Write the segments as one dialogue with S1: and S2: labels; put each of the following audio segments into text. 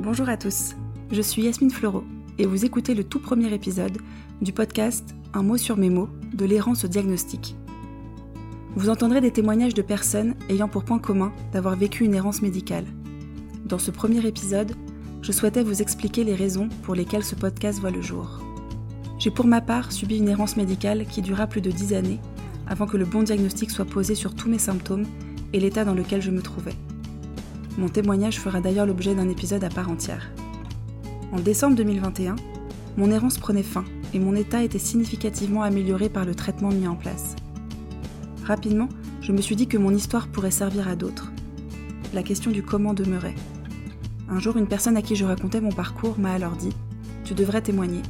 S1: Bonjour à tous, je suis Yasmine Fleureau et vous écoutez le tout premier épisode du podcast Un mot sur mes mots de l'errance au diagnostic. Vous entendrez des témoignages de personnes ayant pour point commun d'avoir vécu une errance médicale. Dans ce premier épisode, je souhaitais vous expliquer les raisons pour lesquelles ce podcast voit le jour. J'ai pour ma part subi une errance médicale qui dura plus de 10 années avant que le bon diagnostic soit posé sur tous mes symptômes et l'état dans lequel je me trouvais. Mon témoignage fera d'ailleurs l'objet d'un épisode à part entière. En décembre 2021, mon errance prenait fin et mon état était significativement amélioré par le traitement mis en place. Rapidement, je me suis dit que mon histoire pourrait servir à d'autres. La question du comment demeurait. Un jour, une personne à qui je racontais mon parcours m'a alors dit Tu devrais témoigner.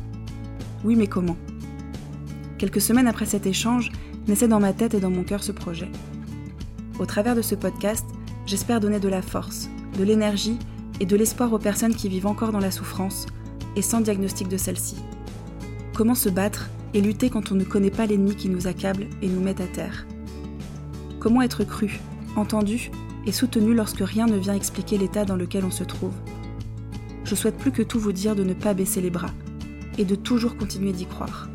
S1: Oui, mais comment? Quelques semaines après cet échange, naissait dans ma tête et dans mon cœur ce projet. Au travers de ce podcast, J'espère donner de la force, de l'énergie et de l'espoir aux personnes qui vivent encore dans la souffrance et sans diagnostic de celle-ci. Comment se battre et lutter quand on ne connaît pas l'ennemi qui nous accable et nous met à terre? Comment être cru, entendu et soutenu lorsque rien ne vient expliquer l'état dans lequel on se trouve? Je souhaite plus que tout vous dire de ne pas baisser les bras et de toujours continuer d'y croire.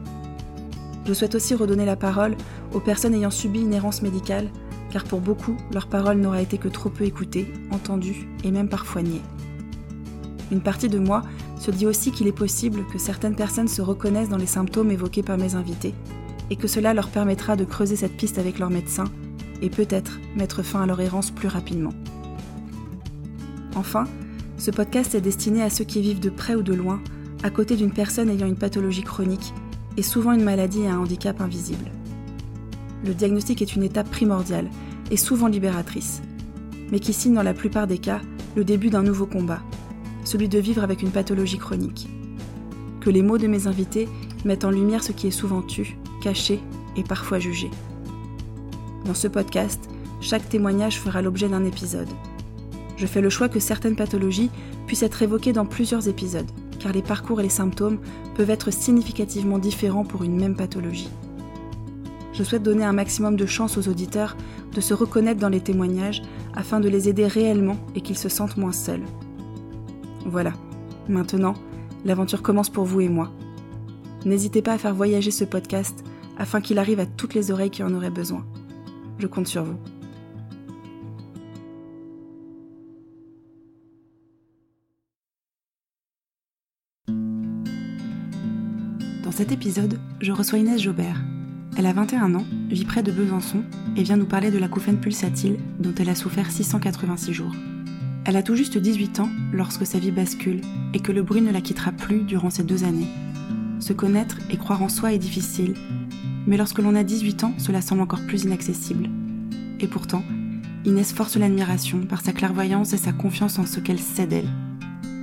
S1: Je souhaite aussi redonner la parole aux personnes ayant subi une errance médicale car pour beaucoup, leur parole n'aura été que trop peu écoutée, entendue et même parfois niée. Une partie de moi se dit aussi qu'il est possible que certaines personnes se reconnaissent dans les symptômes évoqués par mes invités, et que cela leur permettra de creuser cette piste avec leur médecin, et peut-être mettre fin à leur errance plus rapidement. Enfin, ce podcast est destiné à ceux qui vivent de près ou de loin, à côté d'une personne ayant une pathologie chronique, et souvent une maladie et un handicap invisible. Le diagnostic est une étape primordiale, et souvent libératrice, mais qui signe dans la plupart des cas le début d'un nouveau combat, celui de vivre avec une pathologie chronique. Que les mots de mes invités mettent en lumière ce qui est souvent tu, caché et parfois jugé. Dans ce podcast, chaque témoignage fera l'objet d'un épisode. Je fais le choix que certaines pathologies puissent être évoquées dans plusieurs épisodes, car les parcours et les symptômes peuvent être significativement différents pour une même pathologie je souhaite donner un maximum de chance aux auditeurs de se reconnaître dans les témoignages afin de les aider réellement et qu'ils se sentent moins seuls. Voilà, maintenant, l'aventure commence pour vous et moi. N'hésitez pas à faire voyager ce podcast afin qu'il arrive à toutes les oreilles qui en auraient besoin. Je compte sur vous. Dans cet épisode, je reçois Inès Jobert, elle a 21 ans, vit près de Besançon et vient nous parler de la l'acouphène pulsatile dont elle a souffert 686 jours. Elle a tout juste 18 ans lorsque sa vie bascule et que le bruit ne la quittera plus durant ces deux années. Se connaître et croire en soi est difficile, mais lorsque l'on a 18 ans, cela semble encore plus inaccessible. Et pourtant, Inès force l'admiration par sa clairvoyance et sa confiance en ce qu'elle sait d'elle.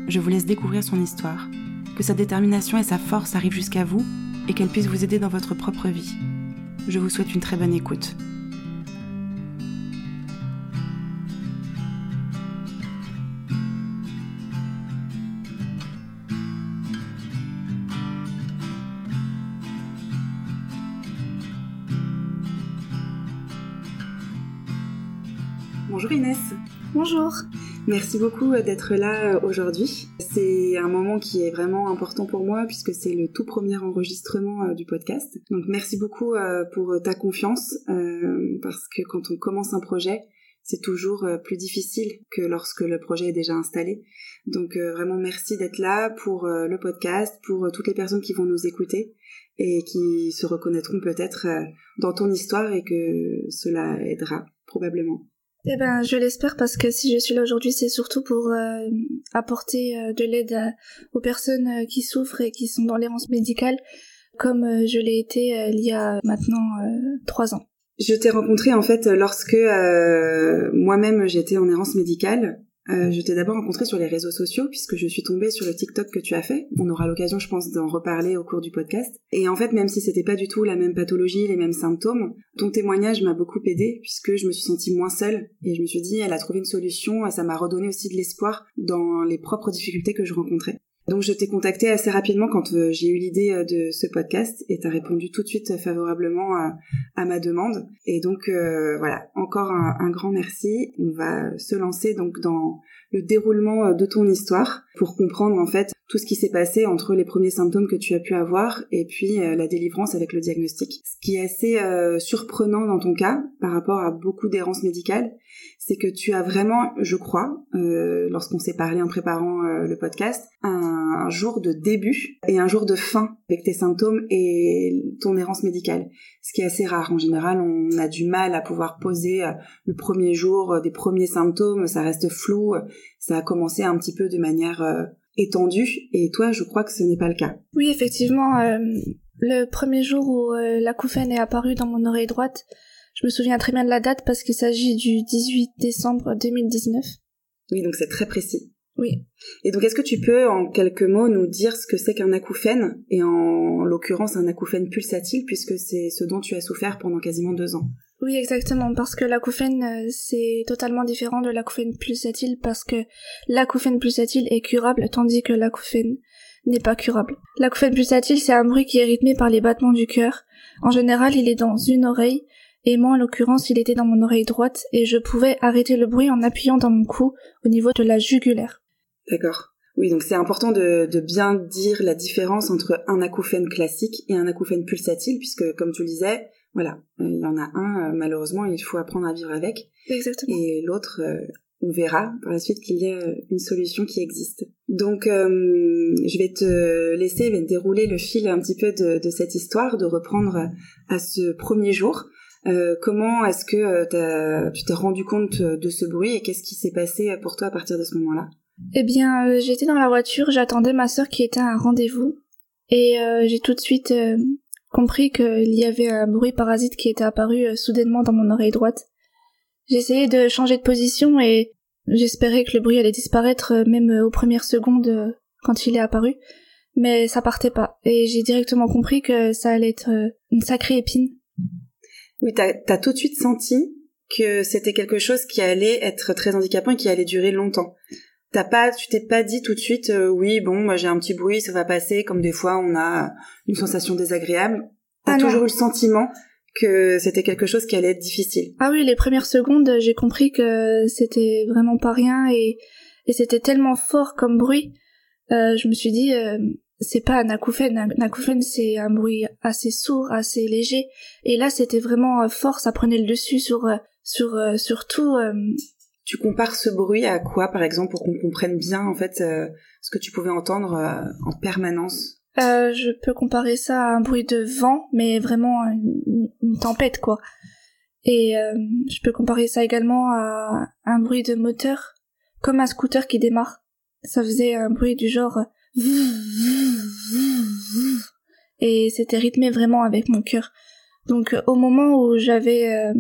S1: Je vous laisse découvrir son histoire, que sa détermination et sa force arrivent jusqu'à vous et qu'elle puisse vous aider dans votre propre vie. Je vous souhaite une très bonne écoute. Bonjour Inès.
S2: Bonjour.
S1: Merci beaucoup d'être là euh, aujourd'hui. C'est un moment qui est vraiment important pour moi puisque c'est le tout premier enregistrement euh, du podcast. Donc merci beaucoup euh, pour ta confiance parce que quand on commence un projet, c'est toujours plus difficile que lorsque le projet est déjà installé. Donc vraiment merci d'être là pour le podcast, pour toutes les personnes qui vont nous écouter et qui se reconnaîtront peut-être dans ton histoire et que cela aidera probablement.
S2: Eh ben, je l'espère parce que si je suis là aujourd'hui, c'est surtout pour euh, apporter euh, de l'aide aux personnes euh, qui souffrent et qui sont dans l'errance médicale, comme je l'ai été il y a maintenant trois ans.
S1: Je t'ai rencontré en fait lorsque moi-même j'étais en errance médicale euh, je t'ai d'abord rencontré sur les réseaux sociaux puisque je suis tombée sur le TikTok que tu as fait. On aura l'occasion, je pense, d'en reparler au cours du podcast. Et en fait, même si c'était pas du tout la même pathologie, les mêmes symptômes, ton témoignage m'a beaucoup aidé puisque je me suis sentie moins seule et je me suis dit, elle a trouvé une solution. Ça m'a redonné aussi de l'espoir dans les propres difficultés que je rencontrais. Donc je t'ai contacté assez rapidement quand euh, j'ai eu l'idée euh, de ce podcast et tu as répondu tout de suite favorablement à, ma demande. Et donc voilà, encore un, un, grand merci. On va se lancer donc dans le déroulement de ton histoire pour comprendre en fait tout ce qui s'est passé entre les premiers symptômes que tu as pu avoir et puis la délivrance avec le diagnostic. Ce qui est assez surprenant dans ton cas par rapport à beaucoup d'errances médicales, c'est que tu as vraiment, je crois, euh, lorsqu'on s'est parlé en préparant euh, le podcast, un, jour de début et un jour de fin avec tes symptômes et ton errance médicale. Ce qui est assez rare. En général, on a du mal à pouvoir poser euh, le premier jour des premiers symptômes, ça reste flou. Ça a commencé un petit peu de manière étendue et toi, je crois que ce n'est pas le cas.
S2: Oui, effectivement. le premier jour où l'acouphène est apparu dans mon oreille droite, je me souviens très bien de la date parce qu'il s'agit du 18 décembre 2019.
S1: Oui, donc c'est très précis.
S2: Oui.
S1: Et donc, est-ce que tu peux, en quelques mots, nous dire ce que c'est qu'un acouphène, et en l'occurrence un acouphène pulsatile, puisque c'est ce dont tu as souffert pendant quasiment deux ans?
S2: Oui, exactement, parce que l'acouphène, euh, c'est totalement différent de l'acouphène pulsatile, parce que l'acouphène pulsatile est curable, tandis que l'acouphène n'est pas curable. L'acouphène pulsatile, c'est un bruit qui est rythmé par les battements du cœur. En général, il est dans une oreille, et moi en l'occurrence il était dans mon oreille droite et je pouvais arrêter le bruit en appuyant dans mon cou au niveau de la jugulaire.
S1: D'accord. Oui, donc c'est important de, bien dire la différence entre un acouphène classique et un acouphène pulsatile, puisque comme tu le disais, voilà, euh, il y en a un, euh, malheureusement, il faut apprendre à vivre avec.
S2: Exactement.
S1: Et l'autre, euh, on verra par la suite qu'il y a une solution qui existe. Donc, je vais te laisser je vais dérouler le fil un petit peu de, de cette histoire, de reprendre à ce premier jour. Euh, comment est-ce que euh, tu t'es rendu compte euh, de ce bruit et qu'est-ce qui s'est passé pour toi à partir de ce moment-là?
S2: Eh bien, j'étais dans la voiture, j'attendais ma sœur qui était à un rendez-vous et j'ai tout de suite compris qu'il y avait un bruit parasite qui était apparu soudainement dans mon oreille droite. Essayé de changer de position et j'espérais que le bruit allait disparaître même aux premières secondes quand il est apparu, mais ça partait pas et j'ai directement compris que ça allait être une sacrée épine
S1: oui, t'as as tout de suite senti que c'était quelque chose qui allait être très handicapant et qui allait durer longtemps. T'as pas, tu t'es pas dit tout de suite, euh, oui, bon, moi j'ai un petit bruit, ça va passer, comme des fois on a une sensation désagréable. T'as ah toujours eu le sentiment que c'était quelque chose qui allait être difficile.
S2: Ah oui, les premières secondes, j'ai compris que c'était vraiment pas rien et, et c'était tellement fort comme bruit. Euh, je me suis dit, euh, c'est pas un acouphène. Un acouphène, c'est un bruit assez sourd, assez léger. Et là, c'était vraiment euh, fort, ça prenait le dessus sur, euh, sur, euh, sur tout.
S1: Tu compares ce bruit à quoi, par exemple, pour qu'on comprenne bien, en fait, ce que tu pouvais entendre en permanence?
S2: Je peux comparer ça à un bruit de vent, mais vraiment une, une tempête, quoi. Et je peux comparer ça également à un bruit de moteur, comme un scooter qui démarre. Ça faisait un bruit du genre et c'était rythmé vraiment avec mon cœur. Donc au moment où j'avais euh,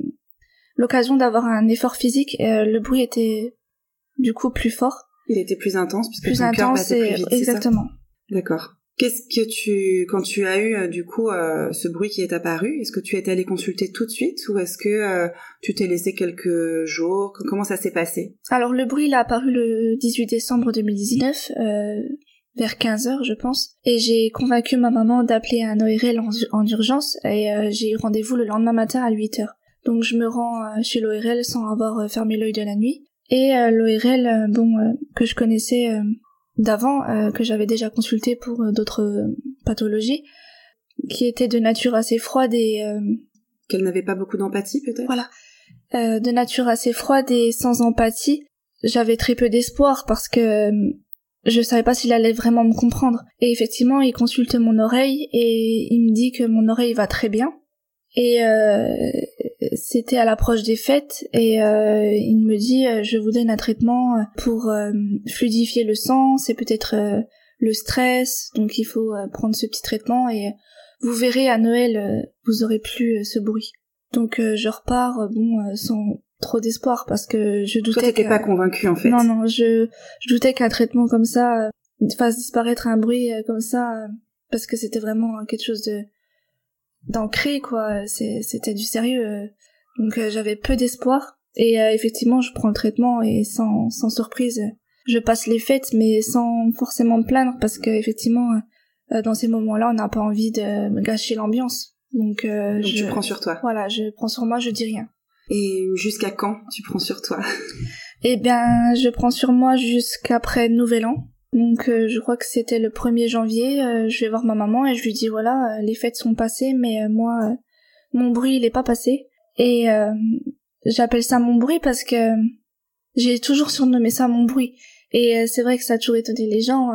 S2: l'occasion d'avoir un effort physique, euh, le bruit était du coup plus fort.
S1: Il était plus intense puisque
S2: plus
S1: ton
S2: intense
S1: cœur plus vite,
S2: exactement.
S1: D'accord. Qu'est-ce que tu, quand tu as eu euh, du coup ce bruit qui est apparu, est-ce que tu es allé consulter tout de suite ou est-ce que tu t'es laissé quelques jours? Comment ça s'est passé?
S2: Alors le bruit il a apparu le 18 décembre 2019 vers 15 heures, je pense. Et j'ai convaincu ma maman d'appeler un ORL en, urgence et euh, j'ai eu rendez-vous le lendemain matin à 8 heures. Donc je me rends euh, chez l'ORL sans avoir euh, fermé l'œil de la nuit. Et l'ORL, bon, que je connaissais d'avant, que j'avais déjà consulté pour d'autres pathologies, qui était de nature assez froide et...
S1: Qu'elle n'avait pas beaucoup d'empathie peut-être?
S2: Voilà. de nature assez froide et sans empathie. J'avais très peu d'espoir parce que je savais pas s'il allait vraiment me comprendre. Et effectivement, il consulte mon oreille et il me dit que mon oreille va très bien. Et euh, c'était à l'approche des fêtes et euh, il me dit euh, je vous donne un traitement pour fluidifier le sang, c'est peut-être le stress, donc il faut prendre ce petit traitement et vous verrez à Noël vous aurez plus ce bruit. Donc je repars bon sans trop d'espoir parce que je doutais. Toi,
S1: t'étais pas convaincu en fait.
S2: Non, non, je, je doutais qu'un traitement comme ça euh, fasse disparaître un bruit euh, comme ça euh, parce que c'était vraiment quelque chose de d'ancré quoi. C'était du sérieux. Donc j'avais peu d'espoir et effectivement je prends le traitement et sans, sans surprise je passe les fêtes, mais sans forcément me plaindre, parce que effectivement, euh, dans ces moments-là, on n'a pas envie de gâcher l'ambiance. Donc,
S1: Donc je, tu prends sur toi.
S2: Voilà, je prends sur moi, je dis rien.
S1: Et jusqu'à quand tu prends sur toi?
S2: Eh bien, je prends sur moi jusqu'après Nouvel An. Donc euh, je crois que c'était le 1er janvier, euh, je vais voir ma maman et je lui dis voilà, euh, les fêtes sont passées mais moi mon bruit il est pas passé. Et j'appelle ça mon bruit parce que j'ai toujours surnommé ça mon bruit. Et c'est vrai que ça a toujours étonné les gens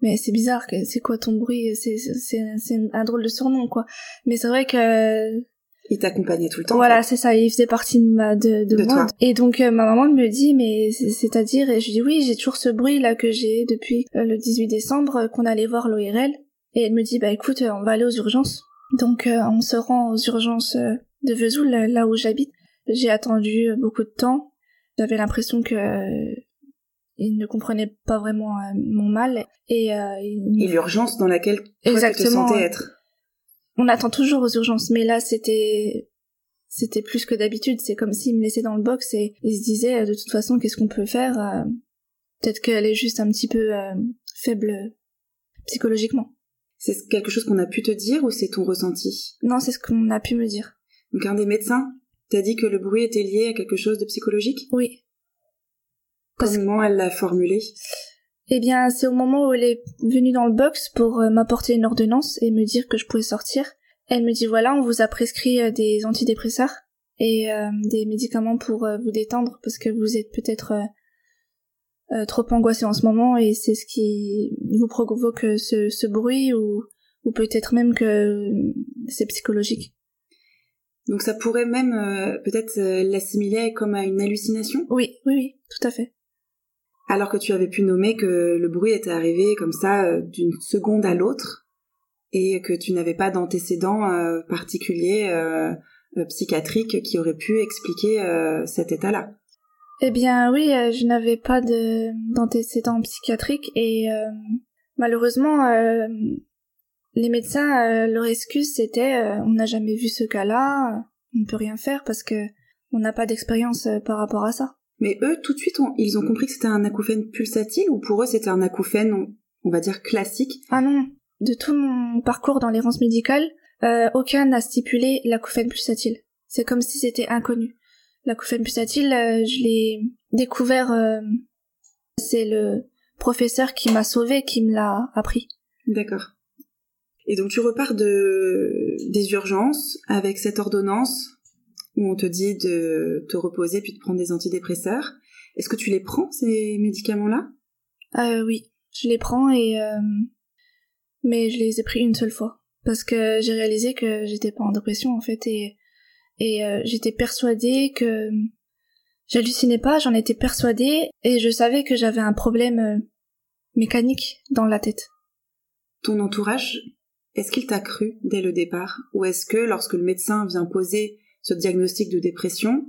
S2: mais c'est bizarre que c'est quoi ton bruit? C'est c'est un drôle de surnom quoi. Mais c'est vrai que
S1: il t'accompagnait tout le temps.
S2: Voilà, c'est ça. Il faisait partie de ma de, de, moi. Et donc euh, ma maman me dit mais c'est-à-dire et je dis oui j'ai toujours ce bruit là que j'ai depuis euh, le 18 décembre euh, qu'on allait voir l'ORL et elle me dit bah écoute on va aller aux urgences. Donc on se rend aux urgences de Vesoul là où j'habite. J'ai attendu beaucoup de temps. J'avais l'impression que il ne comprenait pas vraiment mon mal et,
S1: et l'urgence dans laquelle toi tu te sentais être
S2: on attend toujours aux urgences, mais là c'était c'était plus que d'habitude. C'est comme s'il me laissait dans le box et il se disait euh, de toute façon qu'est-ce qu'on peut faire. Euh, peut-être qu'elle est juste un petit peu euh, faible psychologiquement.
S1: C'est quelque chose qu'on a pu te dire ou c'est ton ressenti?
S2: Non, c'est ce qu'on a pu me dire.
S1: Donc un des médecins t'a dit que le bruit était lié à quelque chose de psychologique?
S2: Oui.
S1: Comment elle l'a formulé?
S2: Eh bien, c'est au moment où elle est venue dans le box pour euh, m'apporter une ordonnance et me dire que je pouvais sortir. Elle me dit voilà, on vous a prescrit euh, des antidépresseurs et euh, des médicaments pour vous détendre parce que vous êtes peut-être trop angoissé en ce moment et c'est ce qui vous provoque ce, ce bruit ou, ou peut-être même que c'est psychologique.
S1: Donc ça pourrait même peut-être l'assimiler comme à une hallucination?
S2: Oui, oui, oui, tout à fait
S1: alors que tu avais pu nommer que le bruit était arrivé comme ça euh, d'une seconde à l'autre et que tu n'avais pas d'antécédents euh, particuliers euh, psychiatriques qui auraient pu expliquer cet état-là.
S2: Eh bien oui, je n'avais pas d'antécédents psychiatriques et malheureusement les médecins leur excuse c'était on n'a jamais vu ce cas-là, on ne peut rien faire parce que on n'a pas d'expérience par rapport à ça.
S1: Mais eux, tout de suite, ils ont compris que c'était un acouphène pulsatile ou pour eux c'était un acouphène, on, va dire, classique?
S2: Ah non, de tout mon parcours dans l'errance médicale, euh, aucun n'a stipulé l'acouphène pulsatile. C'est comme si c'était inconnu. L'acouphène pulsatile, euh, je l'ai découvert, euh, c'est le professeur qui m'a sauvé qui me l'a appris.
S1: D'accord. Et donc tu repars de des urgences avec cette ordonnance où on te dit de te reposer puis de prendre des antidépresseurs. Est-ce que tu les prends ces médicaments-là?
S2: Euh, Oui, je les prends et euh, mais je les ai pris une seule fois parce que j'ai réalisé que j'étais pas en dépression en fait et et euh, j'étais persuadée que j'hallucinais pas, j'en étais persuadée et je savais que j'avais un problème euh, mécanique dans la tête.
S1: Ton entourage, est-ce qu'il t'a cru dès le départ? Ou est-ce que lorsque le médecin vient poser ce diagnostic de dépression,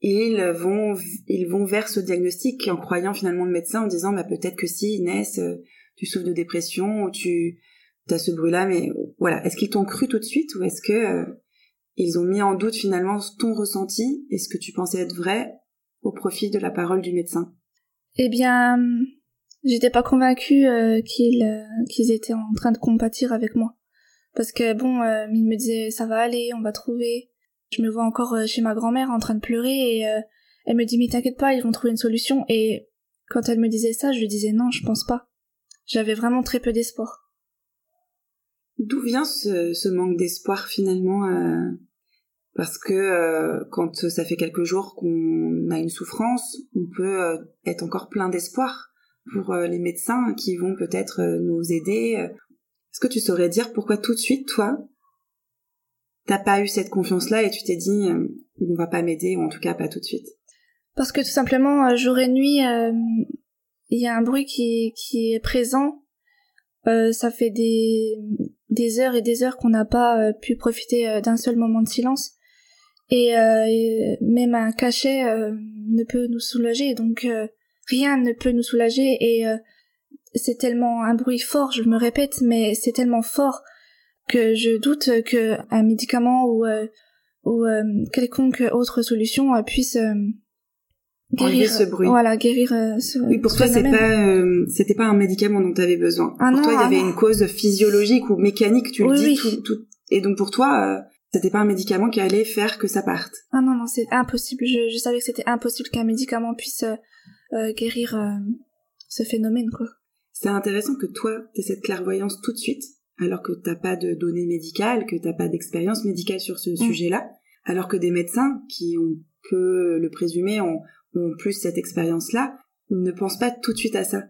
S1: ils vont ils vont vers ce diagnostic en croyant finalement le médecin en disant bah peut-être que si Inès euh, tu souffres de dépression ou tu as ce bruit là mais voilà. Est-ce qu'ils t'ont cru tout de suite ou est-ce que euh, ils ont mis en doute finalement ton ressenti et ce que tu pensais être vrai au profit de la parole du médecin?
S2: Eh bien j'étais pas convaincue euh, qu'ils qu'ils étaient en train de compatir avec moi. Parce que bon ils me disaient ça va aller on va trouver je me vois encore euh, chez ma grand-mère en train de pleurer et euh, elle me dit mais t'inquiète pas, ils vont trouver une solution et quand elle me disait ça, je lui disais non, je pense pas. J'avais vraiment très peu d'espoir.
S1: D'où vient ce, manque d'espoir finalement euh, Parce que quand ça fait quelques jours qu'on a une souffrance, on peut être encore plein d'espoir pour les médecins qui vont peut-être nous aider. Est-ce que tu saurais dire pourquoi tout de suite, toi, t'as pas eu cette confiance-là et tu t'es dit, euh, on va pas m'aider, ou en tout cas pas tout de suite
S2: Parce que tout simplement, euh, jour et nuit, euh, il y a un bruit qui, qui est présent. ça fait des, des heures et des heures qu'on n'a pas pu profiter d'un seul moment de silence. Et, même un cachet ne peut nous soulager, donc rien ne peut nous soulager. Et c'est tellement un bruit fort, je me répète, mais c'est tellement fort que je doute que un médicament ou euh, ou euh, quelconque autre solution euh, puisse guérir
S1: ce bruit.
S2: Voilà, guérir ce
S1: Oui, pour toi c'est pas c'était pas un médicament dont tu avais besoin.
S2: Ah
S1: pour
S2: non,
S1: toi il y
S2: ah
S1: avait
S2: non.
S1: une cause physiologique ou mécanique, tu le dis
S2: oui.
S1: tout, tout et donc pour toi c'était pas un médicament qui allait faire que ça parte.
S2: Ah non non, c'est impossible. Je, je savais que c'était impossible qu'un médicament puisse euh, guérir euh, ce phénomène quoi.
S1: C'est intéressant que toi t'aies cette clairvoyance tout de suite alors que t'as pas de données médicales, que t'as pas d'expérience médicale sur ce sujet-là, alors que des médecins qui ont peut le présumer ont, ont plus cette expérience-là ne pensent pas tout de suite à ça.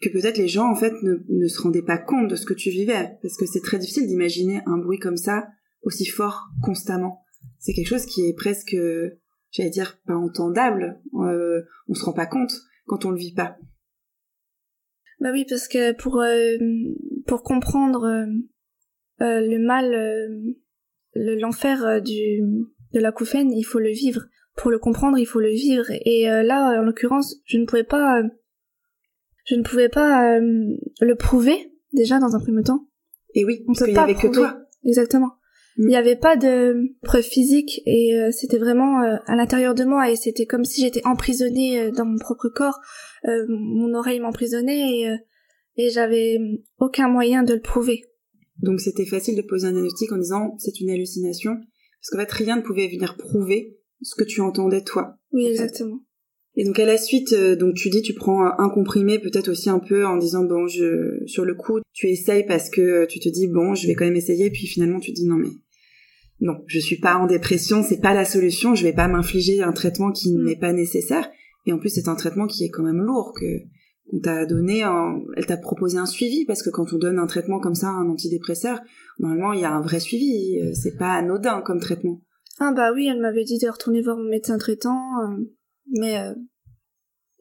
S1: Que peut-être les gens en fait ne, ne se rendaient pas compte de ce que tu vivais, parce que c'est très difficile d'imaginer un bruit comme ça aussi fort constamment. C'est quelque chose qui est presque, j'allais dire, pas entendable. Euh, on se rend pas compte quand on le vit pas.
S2: Bah oui, parce que pour euh, pour comprendre euh, euh, le mal, euh, le- l'enfer du de l'acouphène, il faut le vivre. Pour le comprendre, il faut le vivre. Et euh, là, en l'occurrence, je ne pouvais pas, je ne pouvais pas euh, le prouver déjà dans un premier temps.
S1: Et oui,
S2: On
S1: parce
S2: peut pas
S1: avait que
S2: prouver.
S1: toi.
S2: Exactement.
S1: Mm.
S2: Il n'y avait pas de preuve physique et euh, c'était vraiment euh, à l'intérieur de moi et c'était comme si j'étais emprisonnée euh, dans mon propre corps. Euh, mon oreille m'emprisonnait et, et j'avais aucun moyen de le prouver.
S1: Donc c'était facile de poser un diagnostic en disant c'est une hallucination, parce qu'en fait rien ne pouvait venir prouver ce que tu entendais toi.
S2: Oui, exactement.
S1: Et donc à la suite, donc tu dis tu prends un comprimé peut-être aussi un peu en disant bon je sur le coup tu essayes parce que tu te dis bon je vais quand même essayer puis finalement tu te dis non mais non je suis pas en dépression c'est pas la solution je vais pas m'infliger un traitement qui ne
S2: Mm.
S1: m'est pas nécessaire. Et en plus c'est un traitement qui est quand même lourd que qu'on t'a donné un- elle t'a proposé un suivi parce que quand on donne un traitement comme ça un antidépresseur normalement il y a un vrai suivi euh, c'est pas anodin comme traitement.
S2: Ah bah oui, elle m'avait dit de retourner voir mon médecin traitant, euh, mais euh,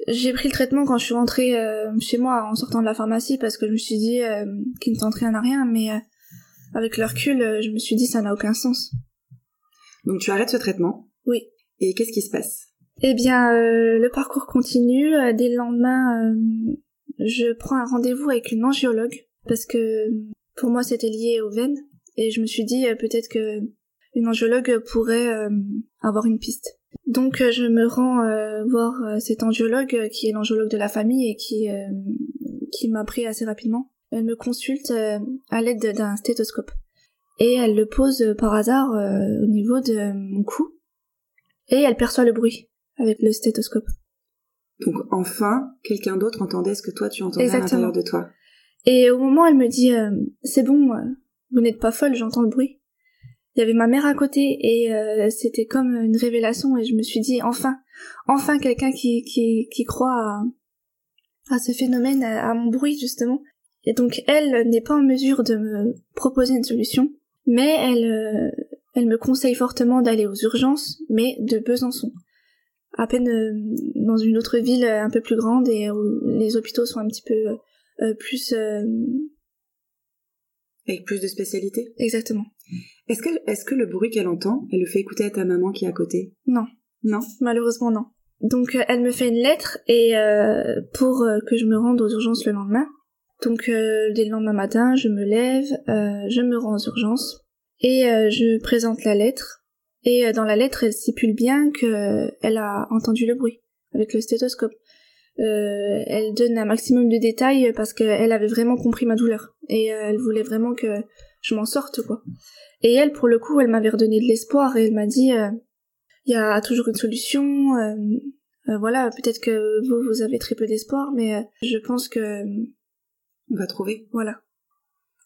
S2: j'ai pris le traitement quand je suis rentrée euh, chez moi en sortant de la pharmacie parce que je me suis dit euh, qu'il ne tente rien à rien, mais euh, avec le recul, euh, je me suis dit ça n'a aucun sens.
S1: donc tu arrêtes ce traitement?
S2: Oui.
S1: et qu'est-ce qui se passe?
S2: Eh bien, euh, le parcours continue. Euh, Dès le lendemain, euh, je prends un rendez-vous avec une angiologue parce que pour moi c'était lié aux veines et je me suis dit euh, peut-être que une angiologue pourrait avoir une piste. Donc je me rends voir cette angiologue qui est l'angiologue de la famille et qui qui m'a pris assez rapidement. Elle me consulte euh, à l'aide d'un stéthoscope et elle le pose euh, par hasard euh, au niveau de mon cou et elle perçoit le bruit avec le stéthoscope.
S1: Donc enfin, quelqu'un d'autre entendait ce que toi tu entendais à l'intérieur de toi.
S2: Et au moment, elle me dit euh, c'est bon, vous n'êtes pas folle, j'entends le bruit. Il y avait ma mère à côté et euh, c'était comme une révélation et je me suis dit enfin, enfin quelqu'un qui qui qui croit à, à ce phénomène, à, à mon bruit justement. Et donc elle n'est pas en mesure de me proposer une solution, mais elle euh, elle me conseille fortement d'aller aux urgences, mais de Besançon. À peine euh, dans une autre ville un peu plus grande et où les hôpitaux sont un petit peu euh, euh, plus euh,
S1: Avec plus de spécialité.
S2: exactement.
S1: Est-ce que, est-ce que le bruit qu'elle entend, elle le fait écouter à ta maman qui est à côté?
S2: Non,
S1: Non?
S2: Malheureusement non. Donc elle me fait une lettre et euh, pour que je me rende aux urgences le lendemain. Donc euh, dès le lendemain matin, je me lève, euh, je me rends aux urgences et euh, je présente la lettre. Et euh, dans la lettre, elle stipule bien que euh, a entendu le bruit avec le stéthoscope. Euh, elle donne un maximum de détails parce qu'elle avait vraiment compris ma douleur et elle voulait vraiment que je m'en sorte quoi. Et elle, pour le coup, elle m'avait redonné de l'espoir et elle m'a dit il y a toujours une solution. voilà, peut-être que vous, vous avez très peu d'espoir, mais je pense que
S1: On va trouver.
S2: voilà.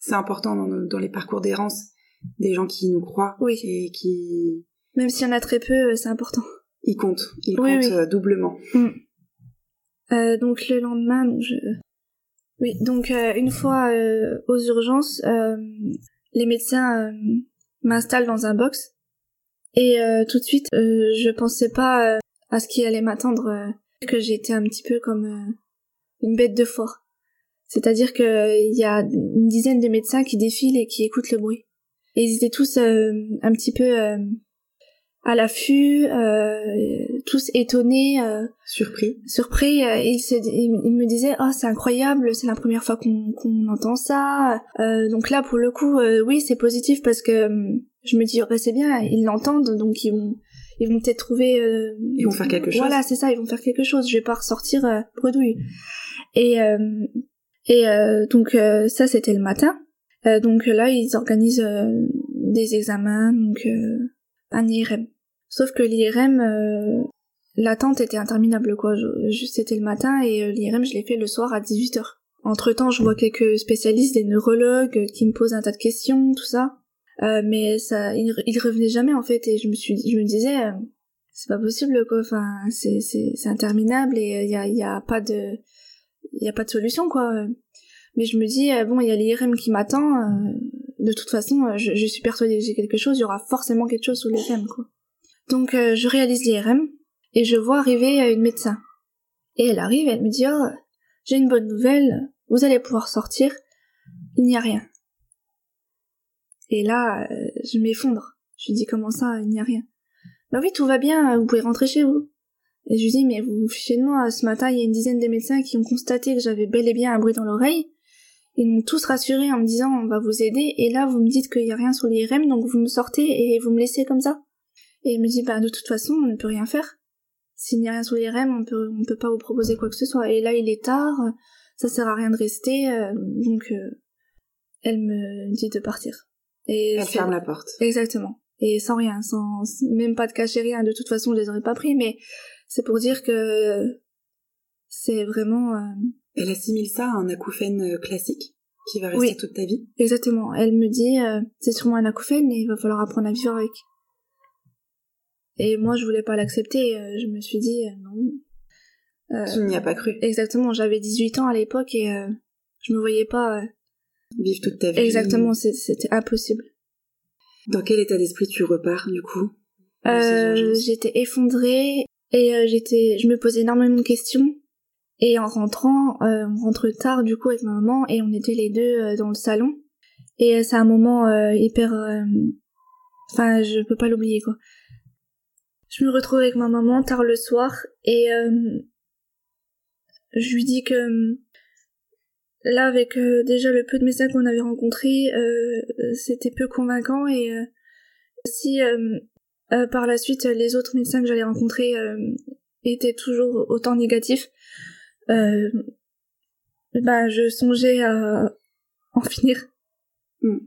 S1: C'est important dans, dans les parcours d'errance, des gens qui nous croient
S2: Oui.
S1: et qui
S2: Même s'il y en a très peu, euh, c'est important.
S1: ils comptent, ils
S2: Oui,
S1: comptent
S2: oui.
S1: euh, doublement.
S2: Euh, donc le lendemain, donc je... oui, donc euh, une fois euh, aux urgences, les médecins m'installent dans un box et tout de suite, je pensais pas à ce qui allait m'attendre, que j'étais un petit peu comme une bête de foire. C'est-à-dire que euh, il y a une dizaine de médecins qui défilent et qui écoutent le bruit. Et ils étaient tous euh, un petit peu euh, à l'affût, euh, tous étonnés. euh,
S1: Surpris.
S2: surpris, euh, il, se, il, il me disait oh c'est incroyable, c'est la première fois qu'on qu'on entend ça. Euh, donc là pour le coup, euh, oui c'est positif parce que je me dis oh, bah, c'est bien, ils l'entendent donc ils vont ils vont peut-être trouver. Euh,
S1: ils vont faire quelque chose.
S2: Voilà, c'est ça, ils vont faire quelque chose. Je vais pas ressortir euh, bredouille. Et et donc ça c'était le matin. donc là ils organisent des examens, donc un IRM. Sauf que l'IRM, l'attente était interminable quoi. C'était le matin et l'IRM je l'ai fait le soir à 18h. Entre temps, je vois quelques spécialistes, des neurologues qui me posent un tas de questions, tout ça. Euh, mais ça, il, il, revenait jamais en fait, et je me suis, je me disais, euh, c'est pas possible quoi. Enfin, c'est c'est c'est interminable et il y a y a pas de il y a pas de solution quoi. Mais je me dis bon, il y a l'IRM qui m'attend. de toute façon, je, je suis persuadée que j'ai quelque chose. Il y aura forcément quelque chose sous l'IRM quoi. Donc je réalise l'IRM et je vois arriver une médecin. Et elle arrive, elle me dit oh j'ai une bonne nouvelle, vous allez pouvoir sortir, il n'y a rien. Et là, euh, je m'effondre. Je lui dis comment ça, il n'y a rien? Bah oui, tout va bien, vous pouvez rentrer chez vous. Et je lui dis mais vous vous fichez de moi, ce matin il y a une dizaine de médecins qui ont constaté que j'avais bel et bien un bruit dans l'oreille. Ils m'ont tous rassuré en me disant on va vous aider et là vous me dites qu'il n'y a rien sur l'IRM donc vous me sortez et vous me laissez comme ça. Et il me dit bah de toute façon on ne peut rien faire. S'il n'y a rien sur l'IRM on peut on peut pas vous proposer quoi que ce soit. Et là il est tard, ça sert à rien de rester euh, donc euh, elle me dit de partir.
S1: Et Elle ferme la porte.
S2: Exactement. Et sans rien, sans même pas de cacher rien. De toute façon, je les aurais pas pris, mais c'est pour dire que c'est vraiment. Euh,
S1: Elle assimile ça à un acouphène euh, classique qui va rester toute ta vie?
S2: Exactement. Elle me dit, euh, c'est sûrement un acouphène et il va falloir apprendre à vivre avec. Et moi, je voulais pas l'accepter. Je me suis dit non.
S1: tu n'y as pas cru.
S2: Exactement. J'avais 18 ans à l'époque et je me voyais pas
S1: vivre toute ta vie.
S2: Exactement, c'était impossible.
S1: Dans quel état d'esprit tu repars du coup
S2: euh, J'étais effondrée et euh, j'étais, je me posais énormément de questions. Et en rentrant, euh, on rentre tard du coup avec ma maman et on était les deux euh, dans le salon. Et c'est un moment hyper, enfin je peux pas l'oublier quoi. Je me retrouve avec ma maman tard le soir et je lui dis que Là, avec euh, déjà le peu de médecins qu'on avait rencontrés, euh, c'était peu convaincant et euh, si par la suite les autres médecins que j'allais rencontrer étaient toujours autant négatifs, bah je songeais à en finir.
S1: Hmm.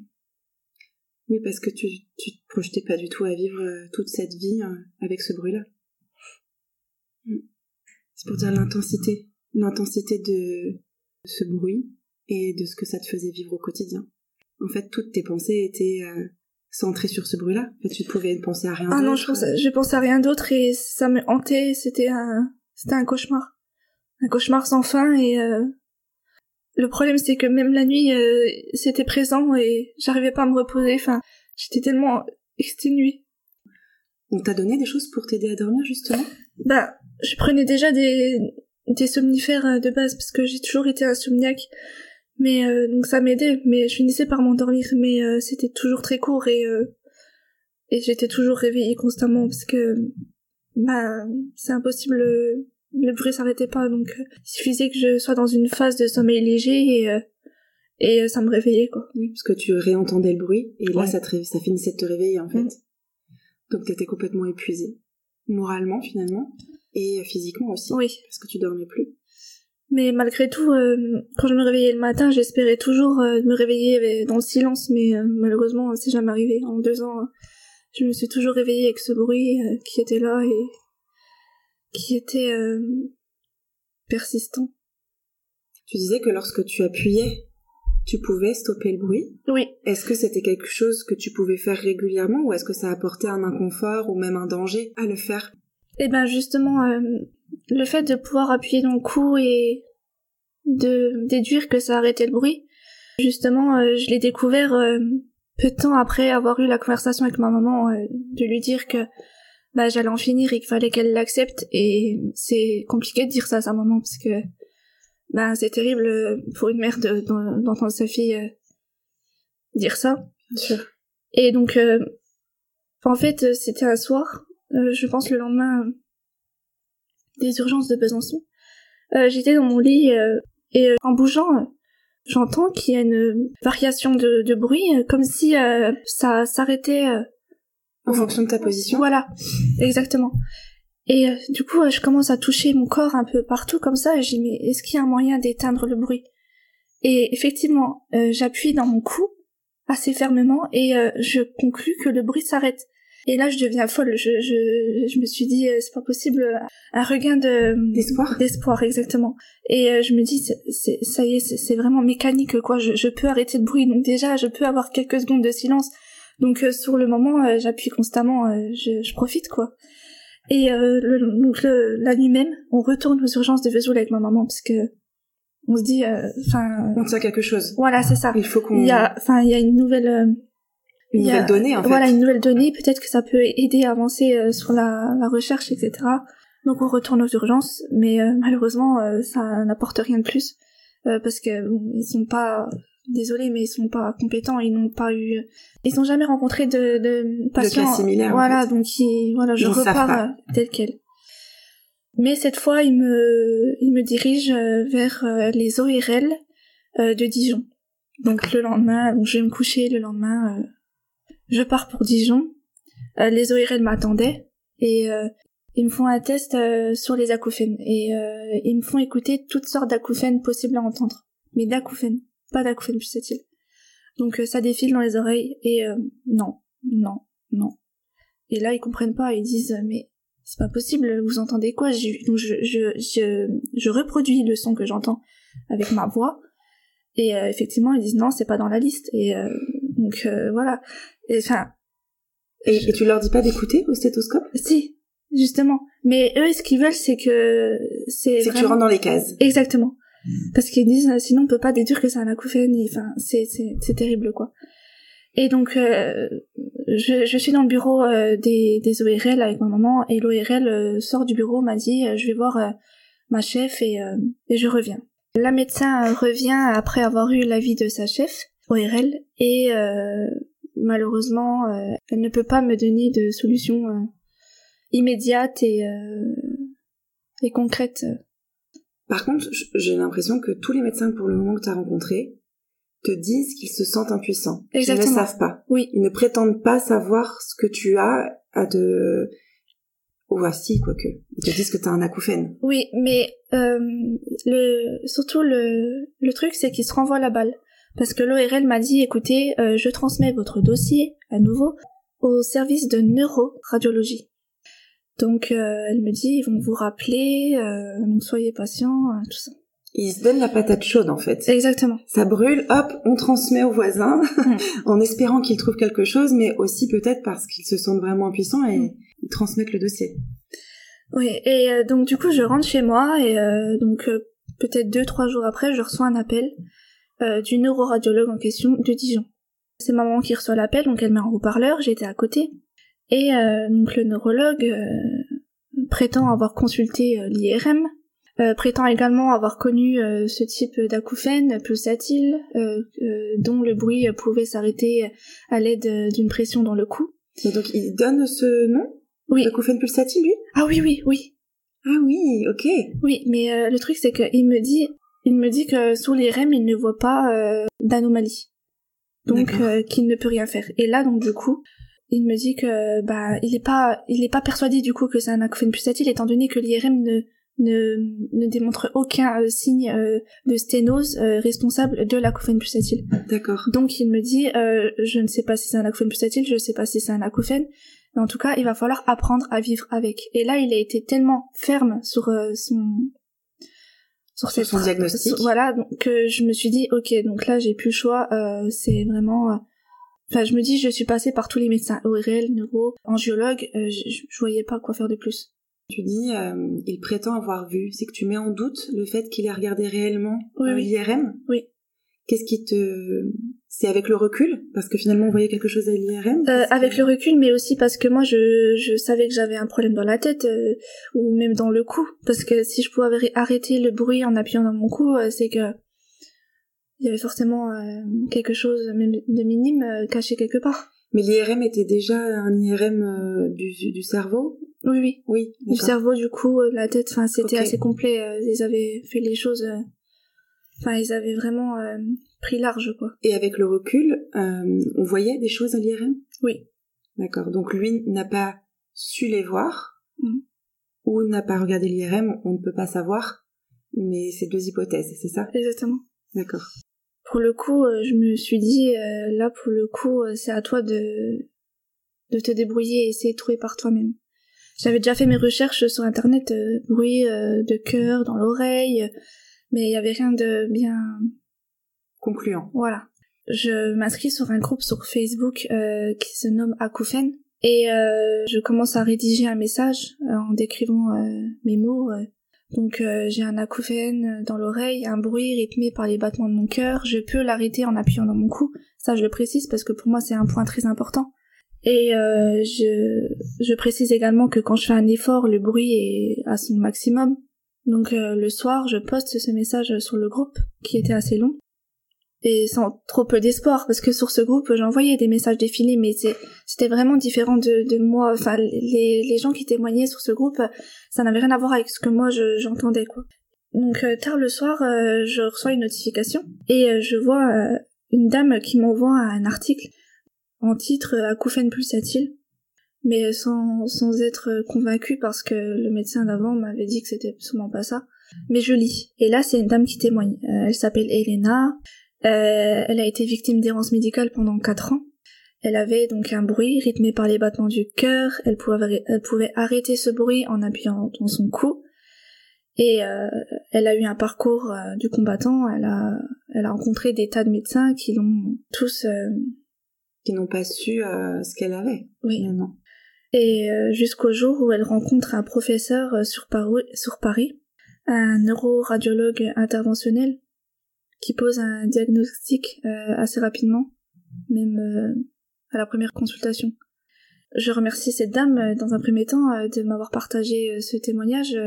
S1: Oui, parce que tu, te projetais pas du tout à vivre toute cette vie avec ce bruit-là. Hmm. C'est pour dire l'intensité, l'intensité de, ce bruit et de ce que ça te faisait vivre au quotidien. En fait, toutes tes pensées étaient euh, centrées sur ce bruit-là. En fait, tu pouvais penser à rien d'autre.
S2: Ah non, je pensais, je pensais à rien d'autre et ça me hantait. C'était un, c'était un cauchemar, un cauchemar sans fin et euh, le problème c'est que même la nuit euh, c'était présent et j'arrivais pas à me reposer. Enfin, j'étais tellement exténuée.
S1: On t'a donné des choses pour t'aider à dormir justement?
S2: Bah, je prenais déjà des des somnifères euh, de base parce que j'ai toujours été insomniaque mais euh, donc ça m'aidait mais je finissais par m'endormir mais euh, c'était toujours très court et et j'étais toujours réveillée constamment parce que bah c'est impossible le bruit s'arrêtait pas donc il suffisait que je sois dans une phase de sommeil léger et et ça me réveillait quoi
S1: oui parce que tu réentendais le bruit et là ça te ça finissait de te réveiller en fait mm. donc t'étais complètement épuisée moralement finalement et physiquement aussi.
S2: Oui.
S1: Parce que tu dormais plus.
S2: Mais malgré tout, euh, quand je me réveillais le matin, j'espérais toujours euh, me réveiller dans le silence, mais euh, malheureusement, c'est jamais arrivé. En deux ans, je me suis toujours réveillée avec ce bruit qui était là et qui était persistant.
S1: Tu disais que lorsque tu appuyais, tu pouvais stopper le bruit.
S2: Oui.
S1: Est-ce que c'était quelque chose que tu pouvais faire régulièrement ou est-ce que ça apportait un inconfort ou même un danger à le faire?
S2: Eh ben justement, euh, le fait de pouvoir appuyer dans le cou et de déduire que ça arrêtait le bruit, justement, euh, je l'ai découvert euh, peu de temps après avoir eu la conversation avec ma maman, de lui dire que bah j'allais en finir et qu'il fallait qu'elle l'accepte. Et c'est compliqué de dire ça à sa maman parce que bah c'est terrible pour une mère d'entendre sa fille dire ça. Et donc en fait c'était un soir euh, je pense le lendemain des urgences de Besançon. Euh, j'étais dans mon lit euh, et en bougeant, j'entends qu'il y a une variation de, bruit, comme si ça s'arrêtait
S1: En fonction de ta position
S2: Voilà, exactement. Et euh, du coup, euh, je commence à toucher mon corps un peu partout comme ça, et je dis, mais est-ce qu'il y a un moyen d'éteindre le bruit? Et effectivement, euh, j'appuie dans mon cou assez fermement, et je conclus que le bruit s'arrête. Et là, je deviens folle. Je, je, je me suis dit, c'est pas possible. Un regain de
S1: d'espoir.
S2: D'espoir, exactement. Et je me dis, c'est, ça y est, c'est, vraiment mécanique, quoi. Je, je peux arrêter le bruit. Donc déjà, je peux avoir quelques secondes de silence. Donc sur le moment, j'appuie constamment. je, je profite, quoi. Et euh, le, donc le, la nuit même, on retourne aux urgences de Vesoul avec ma maman parce que on se dit, euh, enfin,
S1: on tient quelque chose.
S2: Voilà, c'est ça.
S1: Il faut qu'on.
S2: Il y a, enfin, il y a une nouvelle. Euh,
S1: une nouvelle donnée en fait.
S2: Voilà, une nouvelle donnée. Peut-être que ça peut aider à avancer euh, sur la, la, recherche, etc. Donc on retourne aux urgences, mais malheureusement, ça n'apporte rien de plus parce que bon, ils sont pas désolé, mais ils sont pas compétents, ils n'ont pas eu, ils ont jamais rencontré de, de patients.
S1: De similaires.
S2: Voilà, donc voilà, je repars euh, tel quel. Mais cette fois, il me, il me dirige euh, vers euh, les ORL de Dijon. Donc le lendemain, je vais me coucher le lendemain, je pars pour Dijon. les ORL m'attendaient et ils me font un test sur les acouphènes. Et ils me font écouter toutes sortes d'acouphènes possibles à entendre, mais d'acouphènes pas d'acouphènes pulsatifs. Donc euh, ça défile dans les oreilles et euh, non, non, non. Et là ils comprennent pas, ils disent euh, mais c'est pas possible, vous entendez quoi? Donc je, je, je, je reproduis le son que j'entends avec ma voix. Et effectivement ils disent non c'est pas dans la liste. Et donc voilà. Enfin.
S1: Et, et, tu leur dis pas d'écouter au stéthoscope?
S2: Si, justement. Mais eux ce qu'ils veulent c'est que c'est.
S1: C'est que tu rentres dans les cases.
S2: Exactement parce qu'ils disent sinon on peut pas déduire que c'est un acouphène enfin c'est c'est c'est terrible quoi et donc euh, je, je suis dans le bureau euh, des des ORL avec ma maman et l'ORL euh, sort du bureau m'a dit je vais voir ma chef et et je reviens la médecin revient après avoir eu l'avis de sa chef ORL et malheureusement elle ne peut pas me donner de solution immédiate et et concrète
S1: par contre, j'ai l'impression que tous les médecins pour le moment que tu as rencontrés te disent qu'ils se sentent impuissants. Exactement. Ils ne savent pas.
S2: Oui.
S1: Ils ne prétendent pas savoir ce que tu as à de... Ou voici, quoique. Ils te disent que tu as un acouphène.
S2: Oui, mais euh, le, surtout le, le truc, c'est qu'ils se renvoient la balle. Parce que l'ORL m'a dit, écoutez, euh, je transmets votre dossier à nouveau au service de neuroradiologie. Donc euh, elle me dit ils vont vous rappeler, euh, donc soyez patient, tout ça.
S1: Ils se donnent la patate chaude en fait.
S2: Exactement.
S1: Ça brûle, hop, on transmet aux voisins mm. en espérant qu'ils trouvent quelque chose, mais aussi peut-être parce qu'ils se sentent vraiment impuissants et ils transmettent le dossier.
S2: Oui, et donc du coup je rentre chez moi et donc peut-être deux trois jours après je reçois un appel du neuroradiologue en question de Dijon. C'est maman qui reçoit l'appel, donc elle met en haut-parleur, j'étais à côté. Et euh, donc le neurologue euh, prétend avoir consulté euh, l'IRM, prétend également avoir connu ce type d'acouphène pulsatile, dont le bruit pouvait s'arrêter à l'aide d'une pression dans le cou.
S1: Et donc il donne ce nom?
S2: Oui.
S1: L'acouphène pulsatile, lui?
S2: Ah oui, oui, oui.
S1: Ah oui, ok.
S2: Oui, mais le truc c'est qu'il me dit, il me dit que sous l'IRM il ne voit pas d'anomalie, donc qu'il ne peut rien faire. Et là donc du coup, il me dit que bah il est pas il est pas persuadé du coup que c'est un acouphène pulsatile étant donné que l'IRM ne ne, ne démontre aucun euh, signe euh, de sténose euh, responsable de l'acouphène pulsatile.
S1: D'accord.
S2: Donc il me dit je ne sais pas si c'est un acouphène pulsatile, je ne sais pas si c'est un acouphène, mais en tout cas, il va falloir apprendre à vivre avec. Et là, il a été tellement ferme sur son
S1: sur, son diagnostic.
S2: voilà, donc que je me suis dit OK, donc là j'ai plus le choix, c'est vraiment Enfin, je me dis, je suis passée par tous les médecins, ORL, neuro, angiologue, euh, je, je, voyais pas quoi faire de plus.
S1: Tu dis, euh, il prétend avoir vu. C'est que tu mets en doute le fait qu'il ait regardé réellement oui, euh, l'IRM
S2: Oui.
S1: Qu'est-ce qui te... C'est avec le recul? Parce que finalement, on voyait quelque chose à l'IRM
S2: euh, Avec le recul, mais aussi parce que moi, je, je savais que j'avais un problème dans la tête, euh, ou même dans le cou. Parce que si je pouvais arrêter le bruit en appuyant dans mon cou, c'est que il y avait forcément euh, quelque chose de minime euh, caché quelque part.
S1: Mais l'IRM était déjà un IRM euh, du, du cerveau?
S2: Oui, oui.
S1: Oui.
S2: Du cerveau, du coup, la tête, enfin, c'était assez complet. ils avaient fait les choses. Enfin, ils avaient vraiment pris large, quoi.
S1: Et avec le recul, on voyait des choses à l'IRM?
S2: Oui.
S1: D'accord. Donc lui n'a pas su les voir
S2: Mhm.
S1: ou n'a pas regardé l'IRM, on ne peut pas savoir, mais c'est deux hypothèses, c'est ça?
S2: Exactement.
S1: D'accord.
S2: Pour le coup, euh, je me suis dit, euh, là, pour le coup, euh, c'est à toi de, de te débrouiller et essayer de trouver par toi-même. J'avais déjà fait mes recherches sur Internet, euh, bruit euh, de cœur dans l'oreille, euh, mais il y avait rien de bien...
S1: Concluant.
S2: Voilà. Je m'inscris sur un groupe sur Facebook euh, qui se nomme Acouphène et euh, je commence à rédiger un message euh, en décrivant mes mots. Donc j'ai un acouphène dans l'oreille, un bruit rythmé par les battements de mon cœur. Je peux l'arrêter en appuyant dans mon cou. Ça je le précise parce que pour moi c'est un point très important. Et euh, je, je précise également que quand je fais un effort, le bruit est à son maximum. Donc euh, le soir, je poste ce message sur le groupe qui était assez long. Et sans trop peu d'espoir parce que sur ce groupe j'envoyais des messages défilés mais c'était vraiment différent de, moi. Enfin les, les gens qui témoignaient sur ce groupe ça n'avait rien à voir avec ce que moi je- j'entendais quoi. Donc euh, tard le soir euh, je reçois une notification et je vois une dame qui m'envoie un article en titre acouphène pulsatile mais sans, sans être convaincue parce que le médecin d'avant m'avait dit que c'était absolument pas ça mais je lis et là c'est une dame qui témoigne Euh, elle s'appelle Elena euh, elle a été victime d'errance médicale pendant 4 ans. Elle avait donc un bruit rythmé par les battements du cœur. Elle pouvait, elle pouvait arrêter ce bruit en appuyant dans son cou. Et euh, elle a eu un parcours du combattant. Elle a, elle a rencontré des tas de médecins qui l'ont tous,
S1: Qui n'ont pas su euh, ce qu'elle avait,
S2: oui,
S1: finalement.
S2: Et euh, jusqu'au jour où elle rencontre un professeur euh, sur Paris, sur Paris, un neuroradiologue interventionnel, qui pose un diagnostic euh, assez rapidement, même à la première consultation. Je remercie cette dame dans un premier temps de m'avoir partagé ce témoignage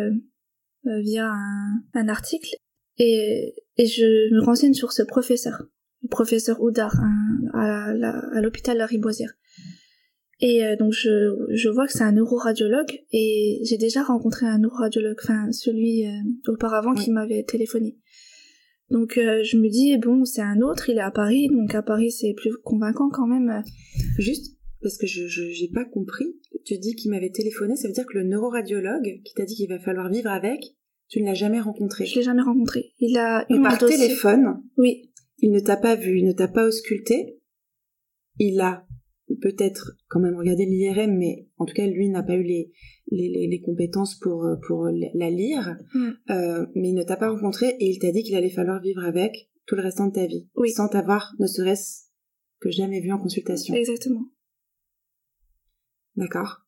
S2: via un, article et, et je me renseigne sur ce professeur, le professeur Oudard, à, la- à l'hôpital. Et euh, donc je, je vois que c'est un neuroradiologue et j'ai déjà rencontré un neuroradiologue, enfin celui euh, auparavant qui m'avait téléphoné. Donc euh, je me dis bon c'est un autre, il est à Paris, donc à Paris c'est plus convaincant quand même.
S1: Juste parce que je je- j'ai pas compris. Tu dis qu'il m'avait téléphoné, ça veut dire que le neuroradiologue qui t'a dit qu'il va falloir vivre avec, tu ne l'as jamais rencontré.
S2: Je l'ai jamais rencontré. Il a eu
S1: par
S2: dossier.
S1: téléphone,
S2: Oui,
S1: il ne t'a pas vu, il ne t'a pas ausculté. Il a peut-être quand même regardé l'IRM, mais en tout cas lui n'a pas eu les, les, les- compétences pour, euh, pour la lire.
S2: Mm.
S1: Euh, mais il ne t'a pas rencontré et il t'a dit qu'il allait falloir vivre avec tout le restant de ta vie,
S2: Oui.
S1: sans t'avoir ne serait-ce que jamais vu en consultation.
S2: exactement.
S1: D'accord.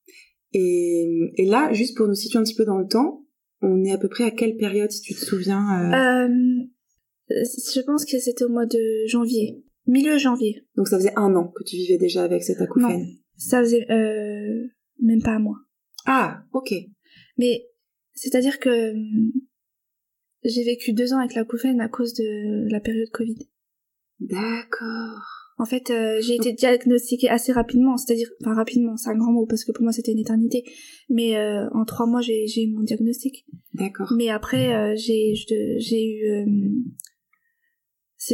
S1: Et, et là, juste pour nous situer un petit peu dans le temps, on est à peu près à quelle période, si tu te souviens euh,
S2: Euh, je pense que c'était au mois de janvier, milieu janvier.
S1: Donc ça faisait un an que tu vivais déjà avec cet acouphène.
S2: Ça faisait euh, même pas un mois.
S1: Ah, ok.
S2: Mais c'est-à-dire que hum, j'ai vécu deux ans avec l'acouphène à cause de la période Covid.
S1: D'accord.
S2: En fait, euh, j'ai été diagnostiquée assez rapidement, c'est-à-dire, enfin rapidement, c'est un grand mot parce que pour moi c'était une éternité, mais euh, en trois mois j'ai eu mon diagnostic.
S1: D'accord.
S2: Mais après, euh, j'ai eu, euh, c'est-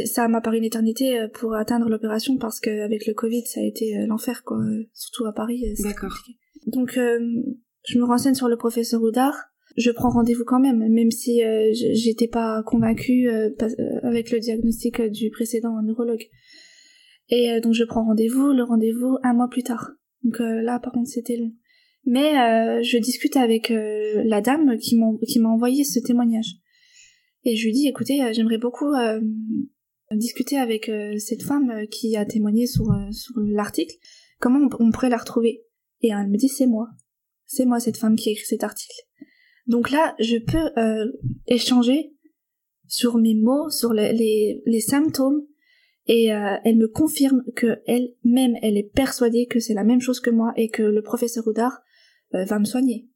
S2: ça m'a paru une éternité euh, pour atteindre l'opération parce qu'avec le Covid ça a été euh, l'enfer quoi, surtout à Paris. euh,
S1: D'accord.
S2: Donc euh, je me renseigne sur le professeur Houdard. Je prends rendez-vous quand même, même si euh, j'étais pas convaincue euh, avec le diagnostic du précédent neurologue. Et donc je prends rendez-vous, le rendez-vous un mois plus tard. Donc là par contre c'était long. Mais je discute avec la dame qui m'a envoyé ce témoignage. Et je lui dis écoutez, j'aimerais beaucoup euh, discuter avec euh, cette femme euh, qui a témoigné sur euh, sur l'article. Comment on, pourrait la retrouver Et elle me dit c'est moi. C'est moi cette femme qui a écrit cet article. Donc là, je peux euh, échanger sur mes mots, sur les, les, les symptômes, et euh, elle me confirme que elle-même, elle est persuadée que c'est la même chose que moi et que le professeur Houdard euh, va me soigner.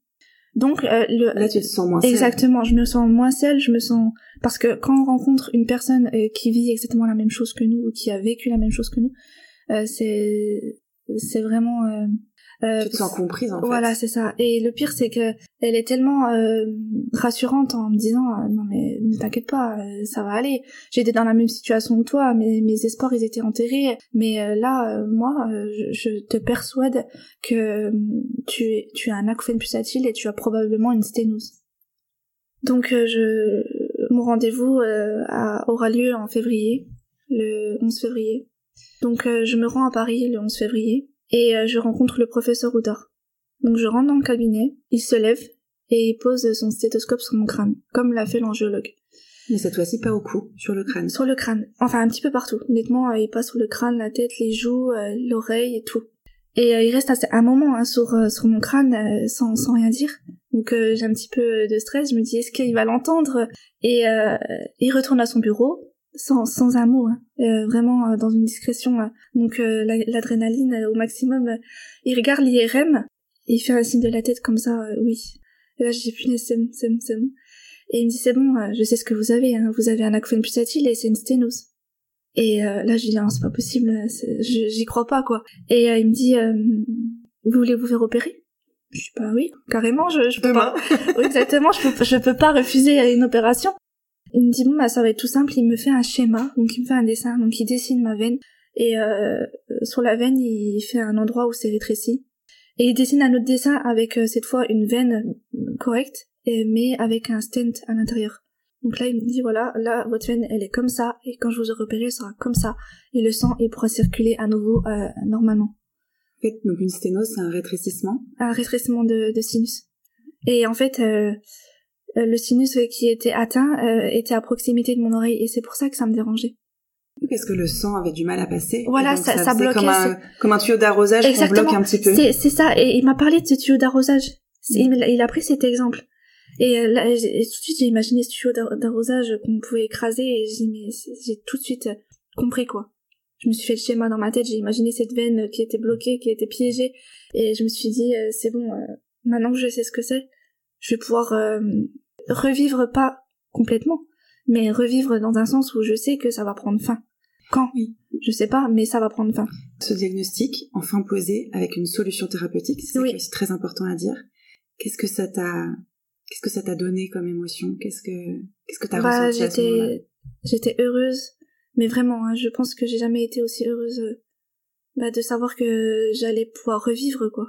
S2: Donc euh, le,
S1: Là, tu te sens moins seule.
S2: Exactement, je me sens moins seule, je me sens parce que quand on rencontre une personne euh, qui vit exactement la même chose que nous ou qui a vécu la même chose que nous, euh, c'est c'est vraiment euh, Euh,
S1: tu te sens comprise en fait.
S2: Voilà, c'est ça. Et le pire, c'est que elle est tellement euh, rassurante en me disant euh, non mais ne t'inquiète pas, euh, ça va aller. J'étais dans la même situation que toi, mais mes espoirs ils étaient enterrés. Mais là, moi, je, je, te persuade que tu tu as un acouphène pulsatile et tu as probablement une sténose. Donc je mon rendez-vous aura lieu en février, le 11 février. Donc je me rends à Paris le 11 février et euh, je rencontre le professeur Houdard. Donc je rentre dans le cabinet, il se lève et il pose son stéthoscope sur mon crâne, comme l'a fait l'angiologue.
S1: Mais cette fois-ci pas au cou, sur le crâne.
S2: Sur le crâne, enfin un petit peu partout. Honnêtement, euh, il passe sur le crâne, la tête, les joues, euh, l'oreille et tout. Et il reste assez, un moment hein, sur sur mon crâne sans sans rien dire. Donc j'ai un petit peu de stress. Je me dis est-ce qu'il va l'entendre? Et il retourne à son bureau sans, sans un mot, hein. euh, vraiment euh, dans une discrétion. Euh. Donc l'adrénaline au maximum. il regarde l'IRM, il fait un signe de la tête comme ça, oui. Et là j'ai plus c'est bon, c'est bon, c'est bon. Et il me dit c'est bon, je sais ce que vous avez, hein. vous avez un acouphène pulsatile et c'est une sténose. Et là je dis non c'est pas possible, j'y crois pas quoi. Et il me dit vous voulez vous faire opérer? Je dis pas oui, carrément, je, je peux pas. oui, exactement, je peux, je peux pas refuser une opération. Il me dit bon bah ça va être tout simple, il me fait un schéma, donc il me fait un dessin, donc il dessine ma veine et euh, sur la veine il fait un endroit où c'est rétréci et il dessine un autre dessin avec euh, cette fois une veine correcte mais avec un stent à l'intérieur. Donc là il me dit voilà là votre veine elle est comme ça et quand je vous ai repéré elle sera comme ça et le sang il pourra circuler à nouveau euh, normalement.
S1: En fait donc une sténose c'est un rétrécissement.
S2: Un rétrécissement de, de sinus. Et en fait euh, euh, le sinus qui était atteint euh, était à proximité de mon oreille et c'est pour ça que ça me dérangeait.
S1: Parce que le sang avait du mal à passer.
S2: Voilà, ça, ça, bloquait.
S1: Comme un, comme un tuyau d'arrosage qu'on bloque un petit peu.
S2: C'est, ça, et il m'a parlé de ce tuyau d'arrosage. Il, il, a pris cet exemple. Et euh, là, tout de suite, j'ai imaginé ce tuyau d'arrosage qu'on pouvait écraser et j'ai, tout de suite compris quoi. Je me suis fait le schéma dans ma tête, j'ai imaginé cette veine qui était bloquée, qui était piégée, et je me suis dit, c'est bon, maintenant que je sais ce que c'est, je vais pouvoir revivre pas complètement, mais revivre dans un sens où je sais que ça va prendre fin. Quand? Oui. Je sais pas, mais ça va prendre fin.
S1: Ce diagnostic, enfin posé, avec une solution thérapeutique, c'est oui. très important à dire. Qu'est-ce que ça t'a, qu'est-ce que ça t'a donné comme émotion? Qu'est-ce que, qu'est-ce que t'as bah, ressenti moment-là?
S2: J'étais heureuse, mais vraiment, hein, je pense que j'ai jamais été aussi heureuse bah, de savoir que j'allais pouvoir revivre, quoi.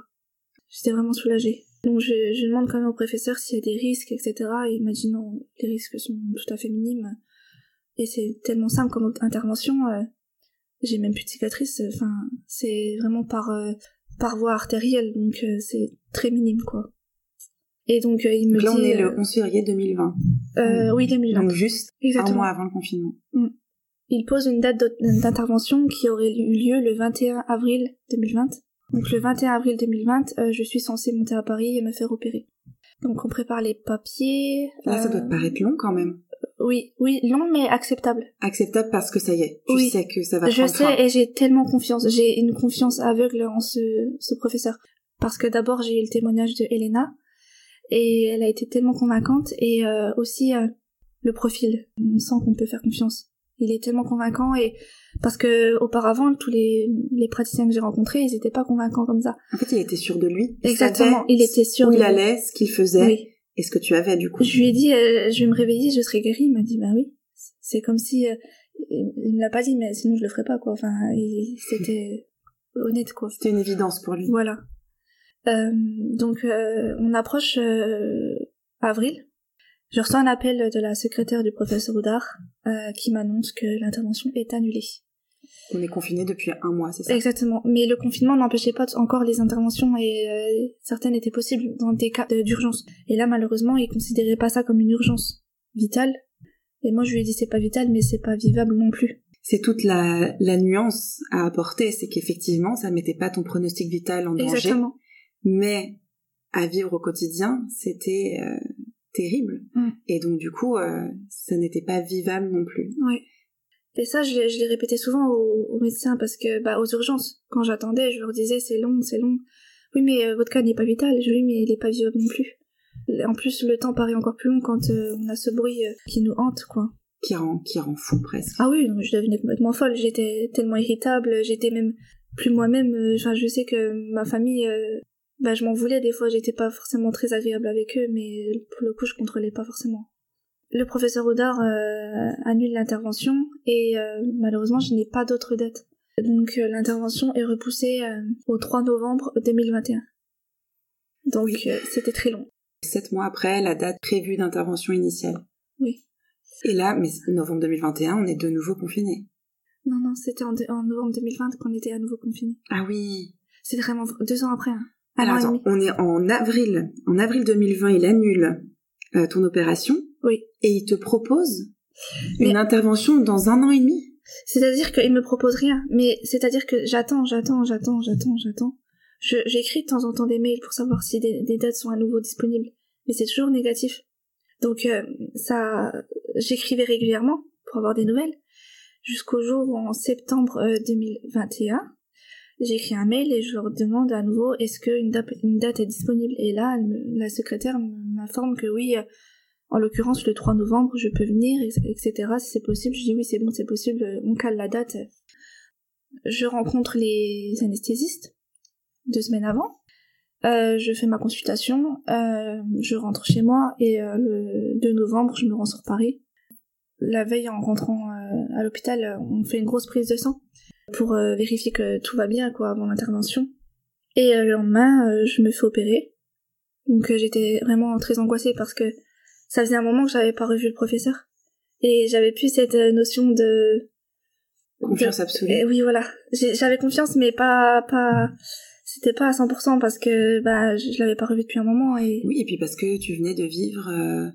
S2: J'étais vraiment soulagée. Donc je, je, demande quand même au professeur s'il y a des risques, etc. Et il m'a dit non, les risques sont tout à fait minimes. Et c'est tellement simple comme intervention. Euh, j'ai même plus de cicatrices. Enfin, c'est vraiment par euh, par voie artérielle, donc euh, c'est très minime quoi. Et donc il me
S1: donc là,
S2: dit.
S1: on est le 11 février 2020.
S2: Euh, oui, 2020.
S1: Donc juste Exactement. un mois avant le confinement.
S2: Mm. Il pose une date d'intervention qui aurait eu lieu le 21 avril 2020. Donc le 21 avril 2020, euh, je suis censée monter à Paris et me faire opérer. Donc on prépare les papiers.
S1: Là, ça doit te euh, paraître long quand même.
S2: Oui, oui, long mais acceptable.
S1: Acceptable parce que ça y est, tu sais que ça va
S2: Je sais et j'ai tellement confiance, j'ai une confiance aveugle en ce, ce professeur. Parce que d'abord j'ai eu le témoignage de Elena et elle a été tellement convaincante et euh, aussi le profil. On sent qu'on peut faire confiance. Il est tellement convaincant et parce que auparavant tous les, les praticiens que j'ai rencontrés ils étaient pas convaincants comme ça.
S1: En fait, il était sûr de lui.
S2: Exactement, il était sûr.
S1: Où
S2: il
S1: allait, ce qu'il faisait, oui. et ce que tu avais du coup.
S2: Je lui ai dit, euh, je vais me réveiller, je serai guérie. Il m'a dit, ben oui. C'est comme si euh, il me l'a pas dit, mais sinon je le ferais pas quoi. Enfin, c'était honnête quoi.
S1: C'était une évidence pour lui.
S2: Voilà. Euh, donc euh, on approche avril je reçois un appel de la secrétaire du professeur Oudard euh, qui m'annonce que l'intervention est annulée.
S1: On est confiné depuis un mois, c'est ça?
S2: Exactement. Mais le confinement n'empêchait pas encore les interventions et euh, certaines étaient possibles dans des cas d'urgence. Et là, malheureusement, ils considéraient pas ça comme une urgence vitale. Et moi, je lui ai dit c'est pas vital, mais c'est pas vivable non plus.
S1: C'est toute la, la nuance à apporter, c'est qu'effectivement, ça mettait pas ton pronostic vital en danger. Exactement. Mais à vivre au quotidien, c'était euh, terrible. Mm. Et donc du coup, euh, ça n'était pas vivable non plus.
S2: Ouais. Et ça, je, l'ai répété souvent aux, médecins parce que, bah, aux urgences, quand j'attendais, je leur disais c'est long, c'est long. Oui, mais euh, votre cas n'est pas vital. Je lui mais il est pas vivable non plus. En plus, le temps paraît encore plus long quand euh, on a ce bruit qui nous hante, quoi.
S1: Qui rend, qui rend fou presque.
S2: Ah oui, je devenais complètement folle. J'étais tellement irritable. J'étais même plus moi-même. Enfin, je sais que ma famille, bah, je m'en voulais des fois. J'étais pas forcément très agréable avec eux, mais pour le coup, je contrôlais pas forcément. Le professeur Audard euh, annule l'intervention et euh, malheureusement, je n'ai pas d'autres dates. Donc euh, l'intervention est repoussée au 3 novembre 2021. Donc
S1: Oui.
S2: c'était très long.
S1: Sept mois après la date prévue d'intervention initiale.
S2: Oui.
S1: Et là, mais novembre 2021, on est de nouveau confinés.
S2: Non, non, c'était en, novembre 2020 qu'on était à nouveau confinés.
S1: Ah oui.
S2: C'est vraiment deux ans après. Hein.
S1: Alors attends, on est en avril. En avril 2020, il annule euh, ton opération.
S2: Oui.
S1: Et il te propose
S2: Mais-
S1: une intervention dans un an et demi.
S2: C'est-à-dire qu'il me propose rien, mais c'est-à-dire que j'attends, j'attends, j'attends, j'attends, j'attends. J'écris de temps en temps des mails pour savoir si des, des dates sont à nouveau disponibles, mais c'est toujours négatif. Donc euh, ça, j'écrivais régulièrement pour avoir des nouvelles, jusqu'au jour où en septembre euh, 2021, j'écris un mail et je leur demande à nouveau est-ce qu'une date, est disponible? Et là, la secrétaire m'informe que oui, en l'occurrence, le 3 novembre, je peux venir, etc. Si c'est possible, je dis oui, c'est bon, c'est possible, on cale la date. Je rencontre les anesthésistes deux semaines avant. Euh, je fais ma consultation, euh, je rentre chez moi et euh, le 2 novembre, je me rends sur Paris. La veille, en rentrant euh, à l'hôpital, euh, on fait une grosse prise de sang pour euh, vérifier que tout va bien, quoi, avant l'intervention. Et le lendemain, je me fais opérer. Donc j'étais vraiment très angoissée parce que ça faisait un moment que j'avais pas revu le professeur. Et j'avais plus cette notion de...
S1: Confiance
S2: de-
S1: absolue.
S2: Eh oui, voilà. J'avais confiance, mais pas... pas... C'était pas à 100% parce que bah, je je l'avais pas revu depuis un moment. Et...
S1: Oui, et puis parce que tu venais de vivre euh,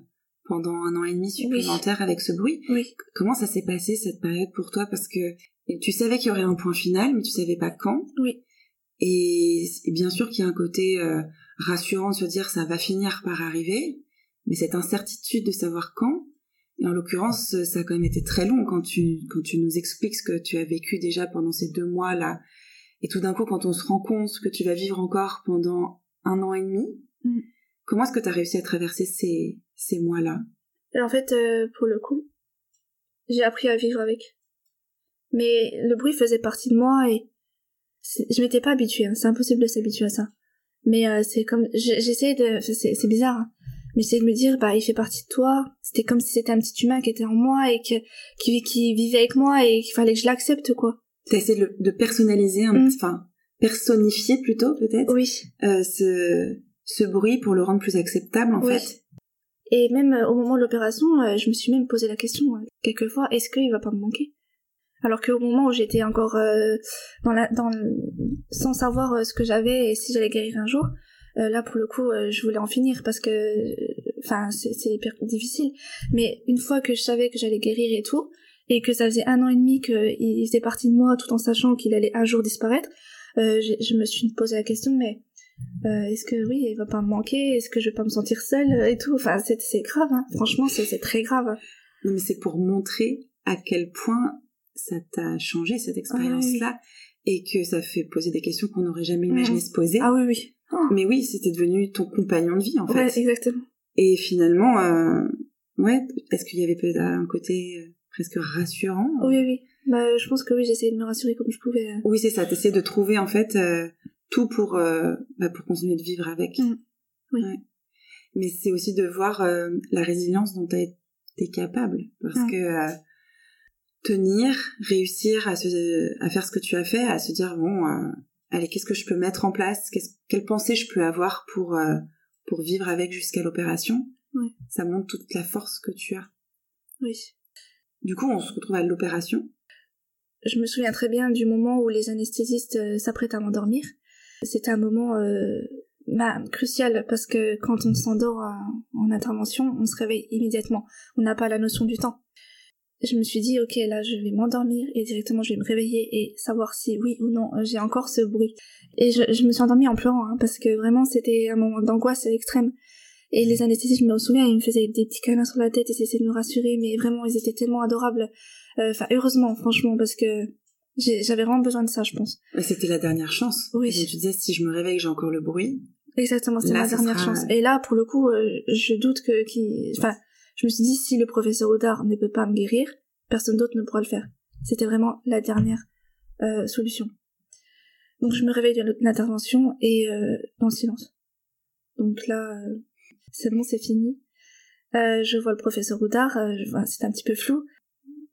S1: pendant un an et demi supplémentaire avec ce bruit.
S2: Oui.
S1: Comment ça s'est passé cette période pour toi? Parce que tu savais qu'il y aurait un point final, mais tu savais pas quand.
S2: Oui.
S1: Et, et bien sûr qu'il y a un côté euh, rassurant de se dire ça va finir par arriver, mais cette incertitude de savoir quand. Et en l'occurrence, ça a quand même été très long quand tu quand tu nous expliques ce que tu as vécu déjà pendant ces deux mois là. Et tout d'un coup, quand on se rend compte que tu vas vivre encore pendant un an et demi,
S2: Mm.
S1: Comment est-ce que tu as réussi à traverser ces ces mois là
S2: Et en fait, euh, pour le coup, j'ai appris à vivre avec. Mais le bruit faisait partie de moi et je m'étais pas habituée. hein. C'est impossible de s'habituer à ça. Mais euh, c'est comme j'essayais de, c'est bizarre. hein. Mais j'essayais de me dire, bah, il fait partie de toi. C'était comme si c'était un petit humain qui était en moi et que, qui, qui vivait avec moi et qu'il fallait que je l'accepte, quoi.
S1: T'as essayé de, personnaliser,
S2: Mm.
S1: enfin personnifier plutôt peut-être?
S2: Oui.
S1: euh, ce ce bruit pour le rendre plus acceptable en
S2: Oui.
S1: fait.
S2: Et même euh, au moment de l'opération, euh, je me suis même posé la question euh, quelquefois est-ce qu'il va pas me manquer? Alors qu'au moment où j'étais encore dans la, dans le- sans savoir ce que j'avais et si j'allais guérir un jour, là pour le coup, je voulais en finir parce que, enfin, c'est hyper difficile. Mais une fois que je savais que j'allais guérir et tout, et que ça faisait un an et demi qu'il faisait partie de moi, tout en sachant qu'il allait un jour disparaître, je me suis posé la question mais euh, est-ce que oui, il va pas me manquer? Est-ce que je vais pas me sentir seule? Et tout Enfin, c'est c'est grave, hein. franchement, c'est c'est très grave.
S1: Non mais c'est pour montrer à quel point ça t'a changé cette expérience-là et que ça fait poser des questions qu'on n'aurait jamais imaginé
S2: Mhm.
S1: se poser.
S2: Ah oui, oui. Oh,
S1: Mais oui, c'était devenu ton compagnon de vie en
S2: ouais,
S1: fait.
S2: exactement.
S1: Et finalement, euh, ouais, est-ce qu'il y avait peut-être un côté euh, presque rassurant?
S2: Oui, oui. Bah, je pense que oui, essayé de me rassurer comme je pouvais.
S1: Oui, c'est ça. T'essaies de trouver en fait euh, tout pour euh, bah, pour continuer de vivre avec.
S2: Mm. Oui.
S1: Ouais. Mais c'est aussi de voir euh, la résilience dont t'as été capable, parce
S2: Mm.
S1: que euh, tenir, réussir à se à faire ce que tu as fait, à se dire bon, allez, qu'est-ce que je peux mettre en place, qu'est-ce, quelle pensée je peux avoir pour pour vivre avec jusqu'à l'opération?
S2: Oui.
S1: Ça montre toute la force que tu as.
S2: Oui.
S1: Du coup, on se retrouve à l'opération.
S2: Je me souviens très bien du moment où les anesthésistes s'apprêtent à m'endormir. C'était un moment euh, crucial parce que quand on s'endort en, en intervention, on se réveille immédiatement. On n'a pas la notion du temps. Je me suis dit, ok, là, je vais m'endormir et directement, je vais me réveiller et savoir si oui ou non euh, j'ai encore ce bruit. Et je, je me suis endormie en pleurant hein, parce que vraiment, c'était un moment d'angoisse extrême. Et les anesthésistes, je me souviens, ils me faisaient des petits câlins sur la tête et essayaient de me rassurer, mais vraiment, ils étaient tellement adorables. Euh, Enfin, heureusement, franchement, parce que j'avais vraiment besoin de ça, je pense.
S1: C'était la dernière chance.
S2: Oui.
S1: Et tu disais si je me réveille, j'ai encore le bruit.
S2: Exactement, c'était
S1: Là,
S2: ma dernière
S1: sera-
S2: chance. Et là, pour le coup, euh, je doute que... Qui... Enfin, je me suis dit, si le professeur Audard ne peut pas me guérir, personne d'autre ne pourra le faire. C'était vraiment la dernière euh, solution. Donc je me réveille de l'intervention et euh, dans le silence. Donc là, euh, c'est bon, c'est fini. Euh, je vois le professeur Oudard, euh, c'est un petit peu flou.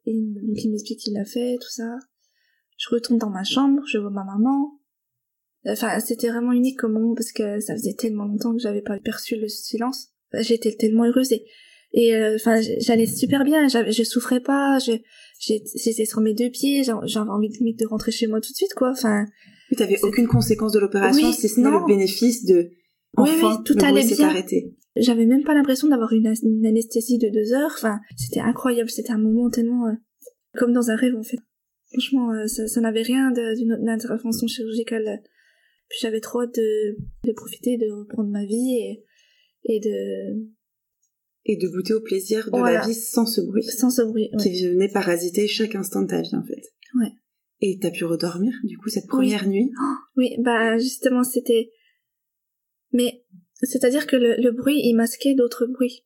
S2: Et donc il m'explique qu'il l'a fait, tout ça. Je retourne dans ma chambre, je vois ma maman. Enfin, c'était vraiment unique comme moment parce que ça faisait tellement longtemps que j'avais pas perçu le silence. J'étais tellement heureuse et, et euh, enfin, j'allais super bien. Je souffrais pas. J'étais sur mes deux pieds. J'avais envie de, de rentrer chez moi tout de suite, quoi. Enfin.
S1: tu t'avais aucune conséquence de l'opération, si ce n'est le bénéfice de enfin,
S2: tout allait bien. arrêté. J'avais même pas l'impression d'avoir une, anesthésie de deux heures. Enfin, c'était incroyable. C'était un moment tellement euh, comme dans un rêve en fait. Franchement, euh, ça, ça n'avait rien d'une intervention chirurgicale. Puis j'avais trop hâte de, de profiter, de reprendre ma vie et, et de
S1: et de goûter au plaisir de la vie sans ce bruit.
S2: Sans ce bruit,
S1: ouais. Qui venait parasiter chaque instant de ta vie en fait.
S2: Ouais.
S1: Et t'as pu redormir du coup cette première nuit.
S2: oui, bah justement c'était mais c'est-à-dire que le, bruit, il masquait d'autres bruits.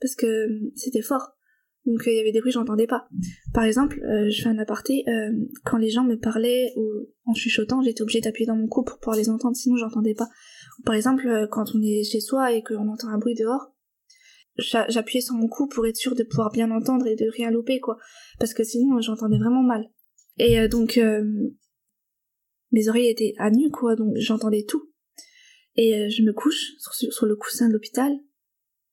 S2: Parce que c'était fort. Donc il y avait des bruits que j'entendais pas. Par exemple, euh, je fais un aparté, euh, quand les gens me parlaient ou en chuchotant, j'étais obligée d'appuyer dans mon cou pour pouvoir les entendre, sinon j'entendais pas. Par exemple, quand on est chez soi et qu'on entend un bruit dehors, j'appuyais sur mon cou pour être sûre de pouvoir bien entendre et de rien louper, quoi. Parce que sinon, j'entendais vraiment mal. Et donc, mes oreilles étaient à nu, quoi, donc j'entendais tout. Et euh, je me couche sur, le coussin de l'hôpital.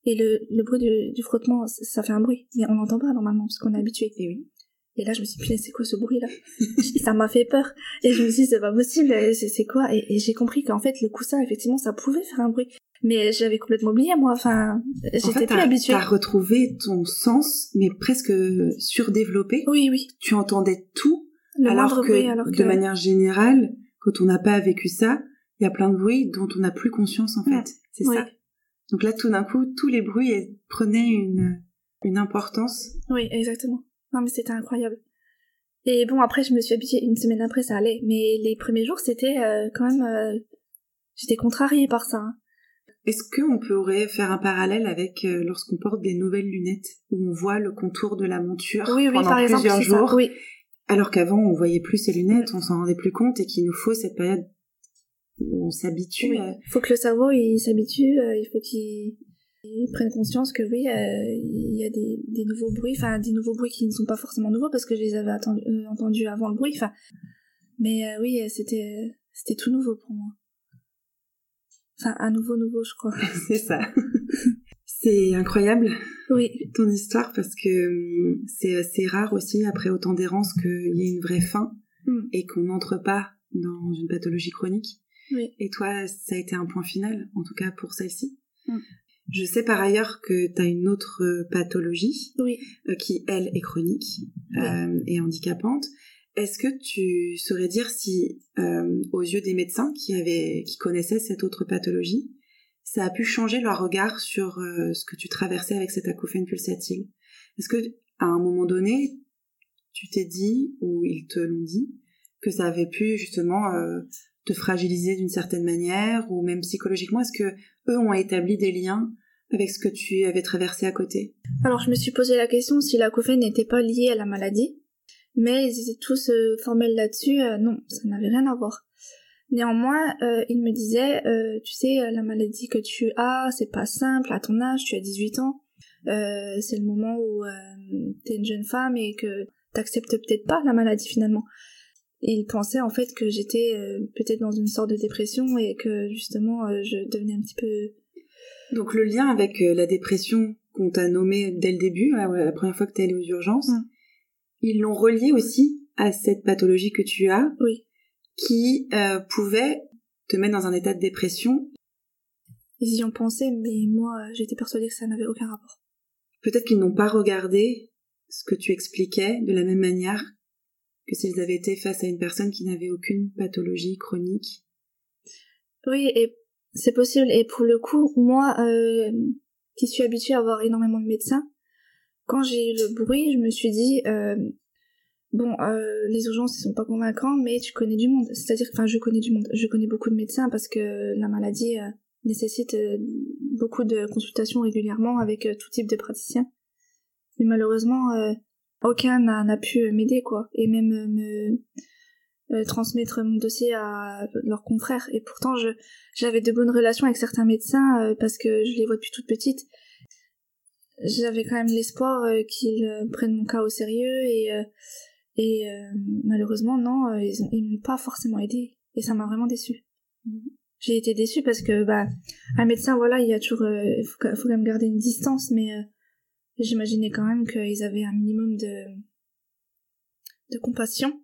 S2: Et le, le bruit du, frottement, ça fait un bruit. Mais on n'entend pas normalement, parce qu'on est habitué. Et oui. Et là, je me suis dit, c'est quoi ce bruit-là? Ça m'a fait peur. Et je me suis dit, c'est pas possible, c'est quoi? Et, j'ai compris qu'en fait, le coussin, effectivement, ça pouvait faire un bruit. Mais j'avais complètement oublié, moi. Enfin, j'étais plus habituée.
S1: T'as retrouvé ton sens, mais presque surdéveloppé.
S2: Oui, oui.
S1: Tu entendais tout, alors, que, alors que, de manière générale, quand on n'a pas vécu ça, il y a plein de bruits dont on n'a plus conscience en fait. C'est ça. Donc là, tout d'un coup, tous les bruits prenaient une, une importance.
S2: Oui, exactement. Non, mais c'était incroyable. Et bon, après, je me suis habituée. Une semaine après, ça allait. Mais les premiers jours, c'était euh, quand même... Euh, j'étais contrariée par ça. Hein.
S1: Est-ce qu'on pourrait faire un parallèle avec euh, lorsqu'on porte des nouvelles lunettes où on voit le contour de la monture
S2: oui, oui,
S1: pendant
S2: par
S1: plusieurs
S2: exemple,
S1: jours,
S2: oui.
S1: alors qu'avant on voyait plus ces lunettes, on s'en rendait plus compte et qu'il nous faut cette période on s'habitue.
S2: Il faut que le cerveau il s'habitue, euh, il faut qu'il prenne conscience que oui, euh, il y a des, des, nouveaux bruits, enfin des nouveaux bruits qui ne sont pas forcément nouveaux parce que je les avais euh, entendus avant le bruit, enfin. Mais oui, c'était c'était tout nouveau pour moi. Enfin, un nouveau nouveau, je crois.
S1: c'est ça. c'est incroyable.
S2: Oui.
S1: Ton histoire parce que hum, c'est assez rare aussi après autant d'errance qu'il y ait une vraie fin mm. et qu'on n'entre pas dans une pathologie chronique. Et toi, ça a été un point final, en tout cas pour celle-ci. Mm. Je sais par ailleurs que tu as une autre euh, pathologie euh, qui, elle, est chronique euh, et handicapante. Est-ce que tu saurais dire si, aux yeux des médecins qui, avaient, qui connaissaient cette autre pathologie, ça a pu changer leur regard sur ce que tu traversais avec cette acouphène pulsatile Est-ce que à un moment donné, tu t'es dit, ou ils te l'ont dit, que ça avait pu justement te fragiliser d'une certaine manière ou même psychologiquement Est-ce que eux ont établi des liens avec ce que tu avais traversé à côté?
S2: Alors je me suis posé la question si la l'acouphène n'était pas liée à la maladie, mais ils étaient tous euh, formels là-dessus. Euh, non, ça n'avait rien à voir. Néanmoins, euh, ils me disaient, tu sais, la maladie que tu as, c'est pas simple à ton âge, tu as 18 ans, c'est le moment où tu es une jeune femme et que t'acceptes peut-être pas la maladie finalement. Et il pensait en fait que j'étais euh, peut-être dans une sorte de dépression et que justement euh, je devenais un petit peu...
S1: Donc le lien avec euh, la dépression qu'on t'a nommé dès le début, la première fois que t'es allée aux urgences, mm. ils l'ont relié aussi à cette pathologie que tu as,
S2: oui.
S1: qui pouvait te mettre dans un état de dépression.
S2: Ils y ont pensé, mais moi j'étais persuadée que ça n'avait aucun rapport.
S1: Peut-être qu'ils n'ont pas regardé ce que tu expliquais de la même manière que s'ils avaient été face à une personne qui n'avait aucune pathologie chronique.
S2: Oui, et c'est possible. Et pour le coup, moi, euh, qui suis habituée à avoir énormément de médecins, quand j'ai eu le bruit, je me suis dit, euh, bon, euh, les urgences, ils sont pas convaincants, mais tu connais du monde. C'est-à-dire, enfin, je connais du monde. Je connais beaucoup de médecins parce que la maladie euh, nécessite euh, beaucoup de consultations régulièrement avec tout type de praticiens. Mais malheureusement, aucun n'a pu m'aider quoi et même me euh, transmettre mon dossier à leurs confrères. Et pourtant, je j'avais de bonnes relations avec certains médecins euh, parce que je les vois depuis toute petite. J'avais quand même l'espoir euh, qu'ils prennent mon cas au sérieux et et malheureusement non, ils ont, ils m'ont pas forcément aidé et ça m'a vraiment déçue. J'ai été déçue parce que bah un médecin voilà, il y a toujours faut, faut quand même garder une distance mais j'imaginais quand même qu'ils avaient un minimum de de compassion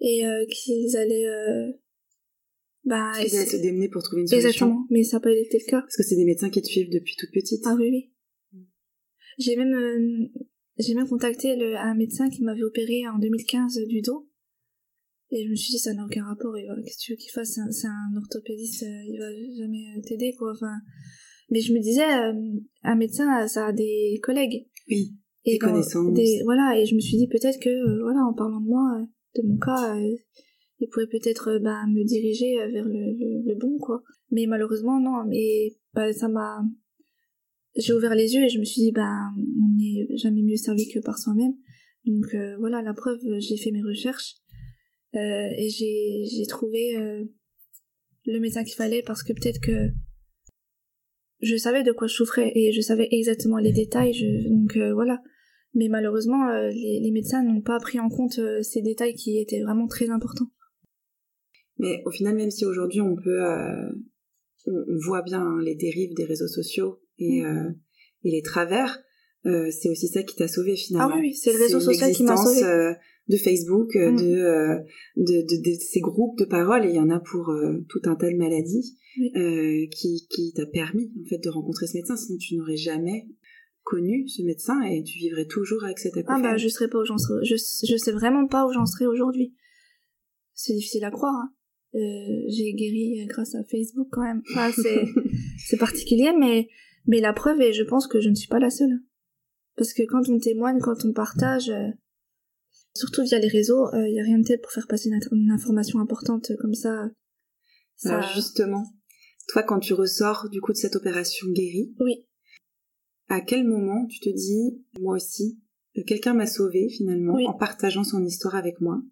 S2: et euh, qu'ils allaient euh,
S1: bah ils allaient se démener pour trouver une solution.
S2: Exactement mais ça n'a pas été le cas.
S1: Parce que c'est des médecins qui te suivent depuis toute petite.
S2: Ah oui oui. Mm. j'ai même euh, j'ai même contacté le, un médecin qui m'avait opéré en 2015 du dos. Et je me suis dit ça n'a aucun rapport qu'est-ce que tu veux qu'il fasse c'est un, orthopédiste il va jamais t'aider quoi. Enfin mais je me disais un médecin ça a des collègues
S1: oui et des connaissances des,
S2: voilà et je me suis dit peut-être que voilà en parlant de moi de mon cas, euh, il pourrait peut-être euh, bah, me diriger euh, vers le, bon, quoi. Mais malheureusement, non. Mais bah, ça m'a... J'ai ouvert les yeux et je me suis dit, bah, on n'est jamais mieux servi que par soi-même. Donc voilà, la preuve, j'ai fait mes recherches et j'ai trouvé le médecin qu'il fallait parce que peut-être que je savais de quoi je souffrais et je savais exactement les détails. Je, donc voilà, mais malheureusement, euh, les, médecins n'ont pas pris en compte euh, ces détails qui étaient vraiment très importants.
S1: Mais au final, même si aujourd'hui on peut, euh, on voit bien hein, les dérives des réseaux sociaux et, mm. et les travers, c'est aussi ça qui t'a sauvé finalement.
S2: Ah oui, c'est le réseau social qui m'a sauvé.
S1: De Facebook, mm. de, de, de, ces groupes de parole, et il y en a pour tout un tas de maladies, qui, qui t'a permis en fait de rencontrer ce médecin, sinon tu n'aurais jamais connu ce médecin et tu vivrais toujours avec cette acouphène.
S2: Ah bah je serais pas où j'en serais, je, je sais vraiment pas où j'en serais aujourd'hui. C'est difficile à croire. Hein. Euh, j'ai guéri grâce à Facebook quand même. Enfin, c'est c'est particulier, mais mais la preuve est, je pense que je ne suis pas la seule. Parce que quand on témoigne, quand on partage, euh, surtout via les réseaux, il euh, y a rien de tel pour faire passer une, information importante comme ça.
S1: ça... Alors justement, toi quand tu ressors du coup de cette opération guérie,
S2: oui
S1: à quel moment tu te dis, moi aussi, euh, quelqu'un m'a sauvé finalement en partageant son histoire avec moi.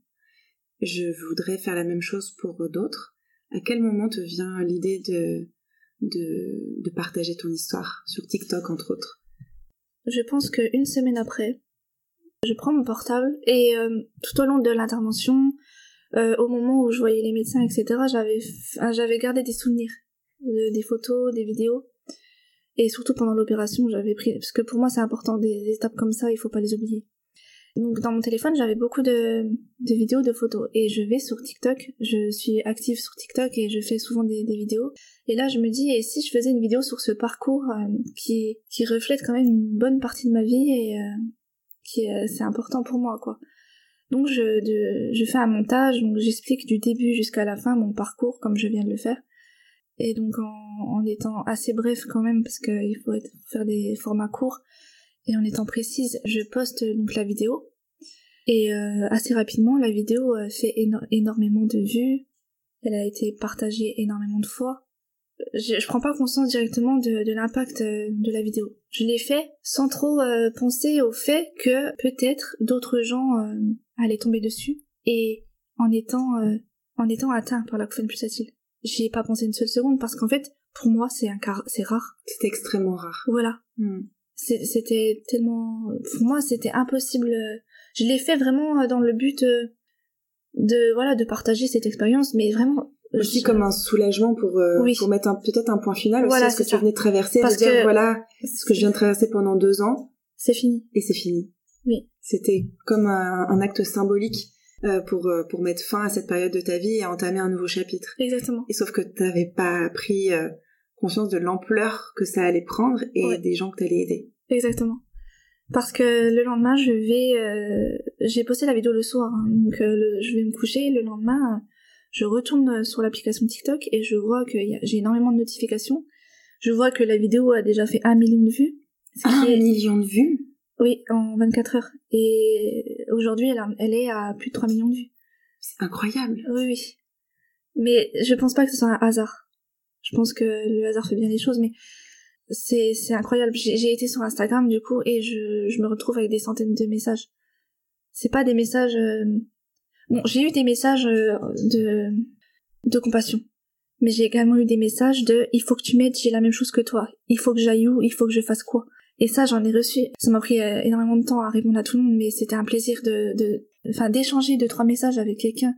S1: Je voudrais faire la même chose pour d'autres. À quel moment te vient l'idée de, de, de partager ton histoire sur TikTok entre autres?
S2: Je pense qu'une semaine après, je prends mon portable et euh, tout au long de l'intervention, euh, au moment où je voyais les médecins, etc., j'avais, j'avais gardé des souvenirs, des photos, des vidéos. Et surtout pendant l'opération, j'avais pris, parce que pour moi c'est important, des étapes comme ça, il faut pas les oublier. Donc dans mon téléphone, j'avais beaucoup de, de vidéos, de photos. Et je vais sur TikTok, je suis active sur TikTok et je fais souvent des, vidéos. Et là, je me dis, et si je faisais une vidéo sur ce parcours euh, qui, qui reflète quand même une bonne partie de ma vie et qui euh, c'est important pour moi, quoi. Donc je, fais un montage, donc j'explique du début jusqu'à la fin mon parcours comme je viens de le faire. Et donc en, étant assez bref quand même, parce qu'il faut faire des formats courts, et en étant précise, je poste donc la vidéo. Et euh, assez rapidement, la vidéo euh, fait énormément de vues. Elle a été partagée énormément de fois. Je, je prends pas conscience directement de, l'impact euh, de la vidéo. Je l'ai fait sans trop penser au fait que peut-être d'autres gens allaient tomber dessus et en étant en étant atteints par la plus pulsatile j'y ai pas pensé une seule seconde parce qu'en fait, pour moi, c'est un car, c'est rare.
S1: C'est extrêmement rare.
S2: Voilà. Hmm. C'était tellement, pour moi, c'était impossible. Je l'ai fait vraiment euh, dans le but euh, de, voilà, de partager cette expérience, mais vraiment.
S1: Euh, aussi comme un soulagement pour, pour mettre peut-être un point final voilà, aussi à ce que tu venais de traverser, parce de dire voilà, ce que je viens de traverser pendant deux ans.
S2: C'est fini.
S1: Et c'est fini.
S2: Oui.
S1: C'était comme un, un acte symbolique euh, pour euh, pour mettre fin à cette période de ta vie et entamer un nouveau chapitre.
S2: Exactement.
S1: Et sauf que tu n'avais pas pris euh, conscience de l'ampleur que ça allait prendre et des gens que tu allais aider.
S2: Exactement. Parce que le lendemain, je vais, j'ai posté la vidéo le soir, hein, donc je vais me coucher. Le lendemain, je retourne sur l'application TikTok et je vois que j'ai énormément de notifications. Je vois que la vidéo a déjà fait un million de vues.
S1: Un million de vues?
S2: Oui, en 24 heures. Et aujourd'hui, elle, elle, est à plus de 3 millions de vues.
S1: C'est incroyable.
S2: Oui, oui. Mais je pense pas que ce soit un hasard. Je pense que le hasard fait bien les choses, mais c'est, c'est incroyable. J'ai, été sur Instagram, du coup, et je, je me retrouve avec des centaines de messages. C'est pas des messages... Euh, bon, j'ai eu des messages de de compassion, mais j'ai également eu des messages de il faut que tu m'aides, j'ai la même chose que toi, il faut que j'aille où, il faut que je fasse quoi? Et ça, j'en ai reçu. Ça m'a pris énormément de temps à répondre à tout le monde, mais c'était un plaisir de, de, enfin, d'échanger deux trois messages avec quelqu'un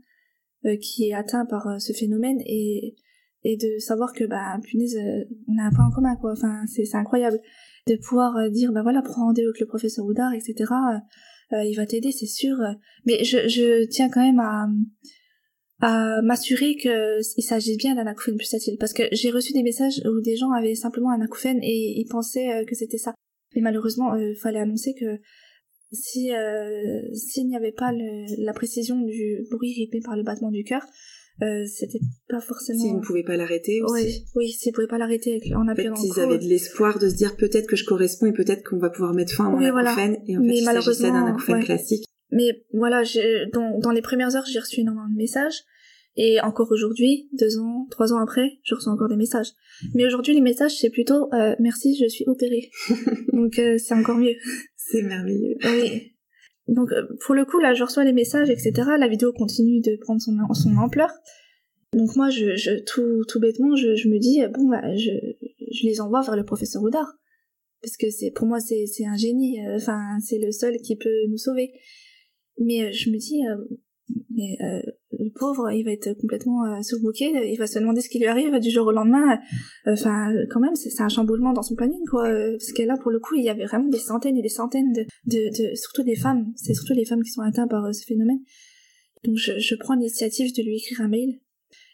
S2: qui est atteint par ce phénomène et et de savoir que bah punaise euh, on a un point en commun quoi enfin c'est c'est incroyable de pouvoir euh, dire bah voilà prends rendez-vous avec le professeur Oudard etc euh, il va t'aider c'est sûr. Mais je je tiens quand même à à m'assurer que il s'agit bien d'un acouphène pulsatile parce que j'ai reçu des messages où des gens avaient simplement un acouphène et ils pensaient que c'était ça. Mais malheureusement il fallait annoncer que si s'il n'y avait pas le, la précision du bruit rythmé par le battement du cœur euh, c'était pas forcément.
S1: S'ils ne pouvaient pas l'arrêter aussi.
S2: Oui, oui, s'ils pouvaient pas l'arrêter en appuyant
S1: en fait, Ils avaient de l'espoir de se dire peut-être que je corresponds et peut-être qu'on va pouvoir mettre fin à mon oui, acouphène. Et en fait, il s'agissait d'un acouphène classique.
S2: Mais voilà, dans, dans les premières heures, j'ai reçu énormément de messages. Et encore aujourd'hui, deux ans, trois ans après, je reçois encore des messages. Mais aujourd'hui, les messages, c'est plutôt euh, merci, je suis opérée. Donc euh, c'est encore mieux.
S1: C'est merveilleux.
S2: Oui. Donc euh, pour le coup là je reçois les messages etc. La vidéo continue de prendre son, son ampleur. Donc moi je, je tout, tout bêtement je, je me dis bon bah je, je les envoie vers le professeur Oudard parce que c'est pour moi c'est un génie euh, enfin c'est le seul qui peut nous sauver. Mais euh, je me dis mais euh, le pauvre, il va être complètement euh, surbooké, il va se demander ce qui lui arrive du jour au lendemain. Euh, enfin, quand même, c'est un chamboulement dans son planning, quoi. Parce que là, pour le coup, il y avait vraiment des centaines et des centaines de, de, de surtout des femmes. C'est surtout les femmes qui sont atteintes par ce phénomène. Donc, je, je prends l'initiative de lui écrire un mail.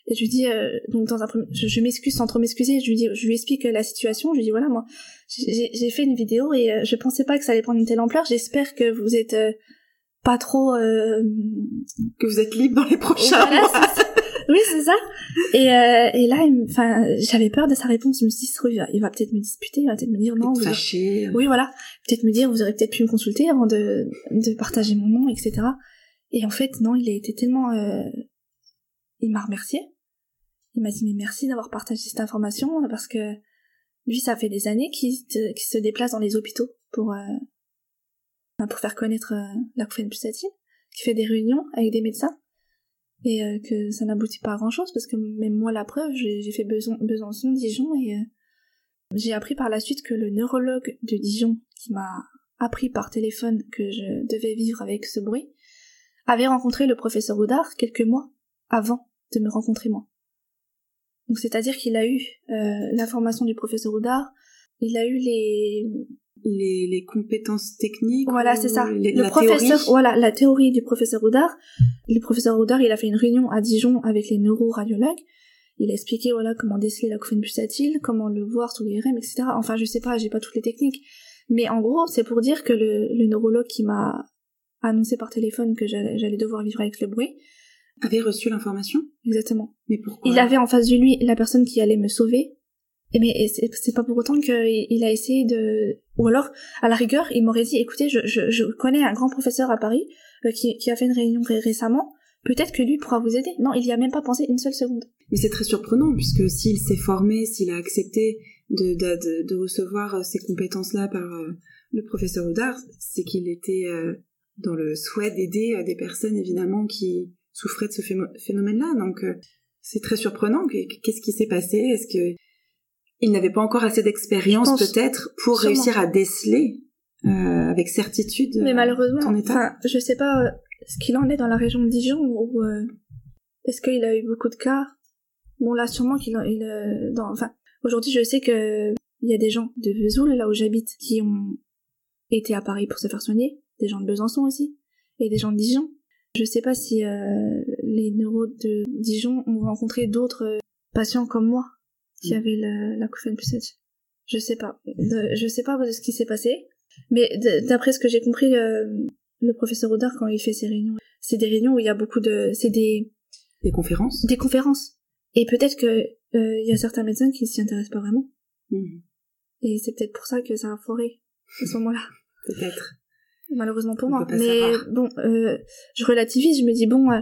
S2: Et je lui dis, donc dans un je, je m'excuse sans trop m'excuser. Je lui dis, je lui explique la situation. Je lui dis voilà, moi, j'ai fait une vidéo et je pensais pas que ça allait prendre une telle ampleur. J'espère que vous êtes pas trop euh...
S1: que vous êtes libre dans les prochains mois.
S2: oui c'est ça. Et euh, et là enfin j'avais peur de sa réponse. Je me suis dit il va, peut-être me disputer il va peut-être me dire non
S1: vous fâché.
S2: oui voilà. Peut-être me dire vous aurez peut-être pu me consulter avant de de partager mon nom etc et en fait non il a été tellement euh... il m'a remercié. Il m'a dit mais merci d'avoir partagé cette information parce que lui ça fait des années qu'il se déplace dans les hôpitaux pour euh, pour faire connaître euh, l'acouphène pulsatile, qui fait des réunions avec des médecins, et euh, que ça n'aboutit pas à grand chose, parce que même moi, la preuve, j'ai fait Besançon, Dijon, et euh, j'ai appris par la suite que le neurologue de Dijon, qui m'a appris par téléphone que je devais vivre avec ce bruit, avait rencontré le professeur Oudard quelques mois avant de me rencontrer moi. Donc c'est-à-dire qu'il a eu l'information du professeur Oudard, il a eu les,
S1: les, les compétences techniques.
S2: Voilà, c'est ça. le professeur, voilà, la théorie du professeur Oudard. Le professeur Oudard, il a fait une réunion à Dijon avec les neuroradiologues. Il a expliqué, voilà, comment déceler la l'acouphène pulsatile, comment le voir sous l'IRM, etc. Enfin, je sais pas, j'ai pas toutes les techniques. Mais en gros, c'est pour dire que le, le neurologue qui m'a annoncé par téléphone que j'allais devoir vivre avec le bruit,
S1: avait reçu l'information?
S2: Exactement.
S1: Mais pourquoi?
S2: Il avait en face de lui la personne qui allait me sauver, mais c'est pas pour autant qu'il a essayé de ou alors à la rigueur il m'aurait dit écoutez je, je, je, connais un grand professeur à Paris euh, qui, qui a fait une réunion récemment. Peut-être que lui pourra vous aider. Non il y a même pas pensé une seule seconde.
S1: Mais c'est très surprenant puisque s'il s'est formé s'il a accepté de, de, de, recevoir euh, ces compétences là par euh, le professeur Audard c'est qu'il était dans le souhait d'aider des personnes évidemment qui souffraient de ce phénomène là donc c'est très surprenant. Qu'est-ce qui s'est passé? Est-ce que il n'avait pas encore assez d'expérience peut-être pour réussir à déceler euh, avec certitude
S2: mais malheureusement ton état. je sais pas euh, ce qu'il en est dans la région de Dijon ou euh, est-ce qu'il a eu beaucoup de cas? Bon là sûrement qu'il il, euh, dans enfin aujourd'hui je sais que il y a des gens de Vesoul là où j'habite qui ont été à Paris pour se faire soigner des gens de Besançon aussi et des gens de Dijon. Je sais pas si les neuros de Dijon ont rencontré d'autres patients comme moi qui mm. avait la, la pulsatile. Je sais pas. je sais pas de ce qui s'est passé. Mais d'après ce que j'ai compris, le, le professeur Audard, quand il fait ses réunions, c'est des réunions où il y a beaucoup de... C'est des...
S1: Des conférences
S2: Des conférences. Et peut-être que euh, il y a certains médecins qui s'y intéressent pas vraiment. Mm. Et c'est peut-être pour ça que ça a foré à ce moment-là.
S1: peut-être.
S2: Malheureusement pour moi. Mais bon, euh, je relativise, je me dis, bon, euh,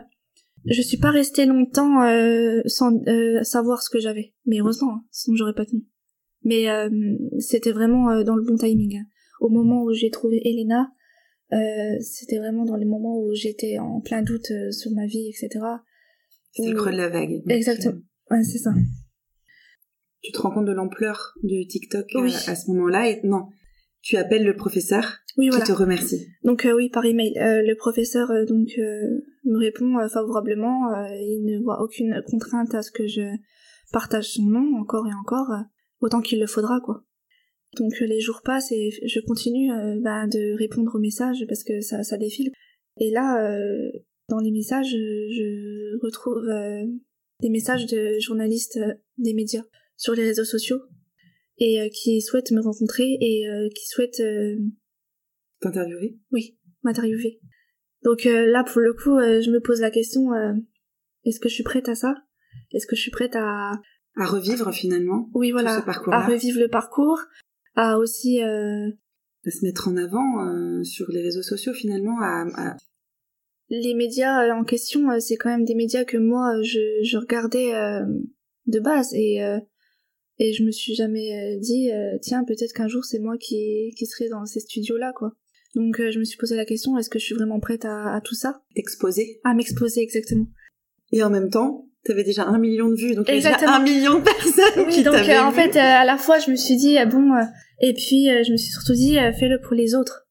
S2: je suis pas restée longtemps euh, sans euh, savoir ce que j'avais. Mais heureusement, hein, sinon j'aurais pas tenu. Mais euh, c'était vraiment dans le bon timing. Hein. Au moment où j'ai trouvé Elena, c'était vraiment dans les moments où j'étais en plein doute sur ma vie, etc.
S1: C'est le creux de la vague.
S2: Exactement. Ouais, c'est ça.
S1: Tu te rends compte de l'ampleur de TikTok à ce moment-là et non, tu appelles le professeur oui, qui te remercie.
S2: Donc oui, par email. le professeur donc me répond favorablement. il ne voit aucune contrainte à ce que je partage son nom encore et encore, euh, autant qu'il le faudra, quoi. Donc euh, les jours passent et je continue euh, bah, de répondre aux messages parce que ça, ça défile. Et là, dans les messages, je retrouve des messages de journalistes des médias sur les réseaux sociaux et qui souhaitent me rencontrer et qui souhaitent
S1: t'interviewer?
S2: Oui, m'interviewer. Donc là, pour le coup, je me pose la question est-ce que je suis prête à ça? Est-ce que je suis prête à
S1: à revivre finalement
S2: Oui, voilà, à revivre le parcours, à aussi euh...
S1: à se mettre en avant euh, sur les réseaux sociaux finalement, à,
S2: les médias euh, en question, euh, c'est quand même des médias que moi je, je regardais de base et et je me suis jamais dit tiens peut-être qu'un jour c'est moi qui qui serai dans ces studios là quoi. Donc je me suis posé la question est-ce que je suis vraiment prête à, à tout ça?
S1: T'exposer
S2: À m'exposer exactement.
S1: Et en même temps, t'avais déjà un million de vues, donc il y a déjà un million de personnes
S2: oui, donc euh, en fait, euh, à la fois, je me suis dit, ah bon, euh, et puis je me suis surtout dit, fais-le pour les autres.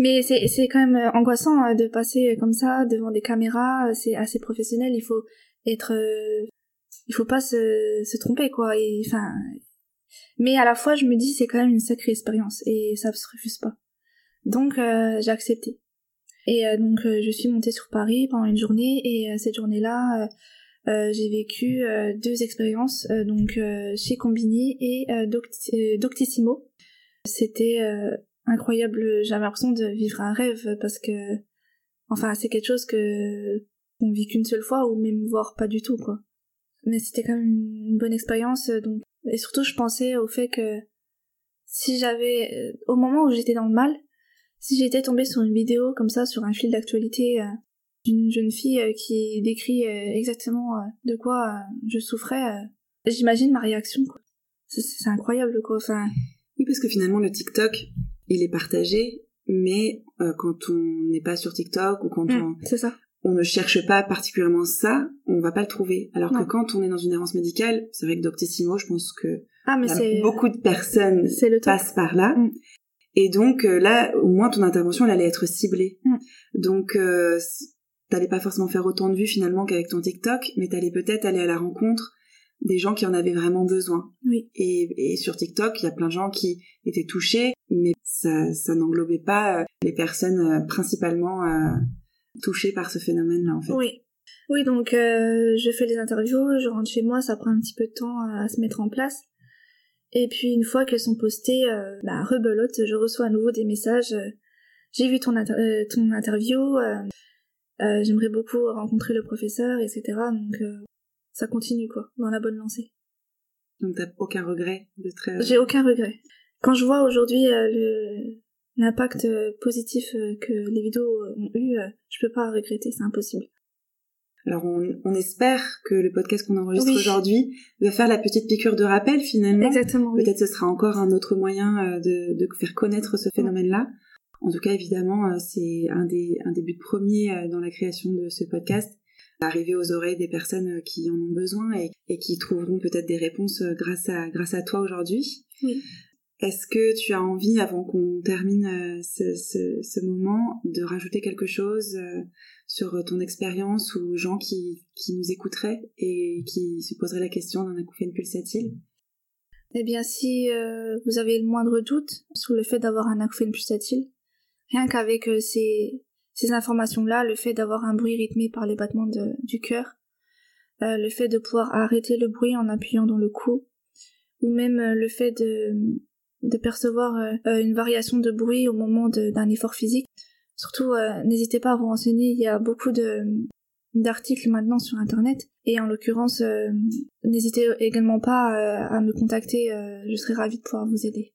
S2: Mais c'est c'est quand même angoissant de passer comme ça devant des caméras, c'est assez professionnel, il faut être il faut pas se, se tromper quoi enfin mais à la fois je me dis c'est quand même une sacrée expérience et ça se refuse pas. Donc j'ai accepté. Et donc je suis montée sur Paris pendant une journée et cette journée-là euh, j'ai vécu euh, deux expériences, euh, donc chez Combini et Doctissimo. C'était incroyable, j'avais l'impression de vivre un rêve parce que, enfin, c'est quelque chose que qu'on vit qu'une seule fois ou même voir pas du tout, quoi. Mais c'était quand même une bonne expérience, donc, et surtout je pensais au fait que si j'avais, au moment où j'étais dans le mal, si j'étais tombée sur une vidéo comme ça, sur un fil d'actualité, d'une jeune fille euh, qui décrit euh, exactement euh, de quoi je souffrais, j'imagine ma réaction. Quoi. C'est, incroyable quoi. Enfin.
S1: Oui, parce que finalement le TikTok, il est partagé, mais quand on n'est pas sur TikTok ou quand
S2: mmh,
S1: on,
S2: c'est ça.
S1: On ne cherche pas particulièrement ça, on va pas le trouver. Alors que quand on est dans une errance médicale, c'est vrai que Doctissimo, je pense que
S2: ah, mais
S1: beaucoup de personnes passent par là. Mmh. Et donc là, au moins ton intervention, elle allait être ciblée.
S2: Mmh.
S1: Donc t'allais pas forcément faire autant de vues finalement qu'avec ton TikTok, mais t'allais peut-être aller à la rencontre des gens qui en avaient vraiment besoin.
S2: Oui.
S1: Et, et sur TikTok, il y a plein de gens qui étaient touchés, mais ça, ça n'englobait pas euh, les personnes euh, principalement euh, touchées par ce phénomène-là, en fait.
S2: Oui. Oui, donc je fais les interviews, je rentre chez moi, ça prend un petit peu de temps à se mettre en place. Et puis une fois qu'elles sont postées, bah, rebelote, je reçois à nouveau des messages. J'ai vu ton, ton interview, euh, j'aimerais beaucoup rencontrer le professeur, etc. Donc euh, ça continue quoi, dans la bonne lancée.
S1: Donc t'as aucun regret de très...
S2: J'ai aucun regret. Quand je vois aujourd'hui euh, le l'impact positif que les vidéos ont eu, je peux pas regretter, c'est impossible.
S1: Alors on, on, espère que le podcast qu'on enregistre aujourd'hui va faire la petite piqûre de rappel finalement.
S2: Exactement.
S1: Peut-être ce sera encore un autre moyen de, de faire connaître ce phénomène-là. En tout cas, évidemment, euh, c'est un des, un des buts premiers euh, dans la création de ce podcast, arriver aux oreilles des personnes euh, qui en ont besoin et, et qui trouveront peut-être des réponses grâce à, grâce à toi aujourd'hui.
S2: Oui.
S1: Est-ce que tu as envie, avant qu'on termine ce, ce, moment, de rajouter quelque chose sur ton expérience ou gens qui, qui nous écouteraient et qui se poseraient la question d'un acouphène pulsatile?
S2: Eh bien, si vous avez le moindre doute sur le fait d'avoir un acouphène pulsatile, Rien qu'avec euh, ces, ces informations-là, le fait d'avoir un bruit rythmé par les battements du cœur, euh, le fait de pouvoir arrêter le bruit en appuyant dans le cou, ou même euh, le fait de, de percevoir une variation de bruit au moment d'un effort physique. Surtout, n'hésitez pas à vous renseigner, il y a beaucoup de d'articles maintenant sur internet et en l'occurrence n'hésitez également pas à me contacter je serai ravie de pouvoir vous aider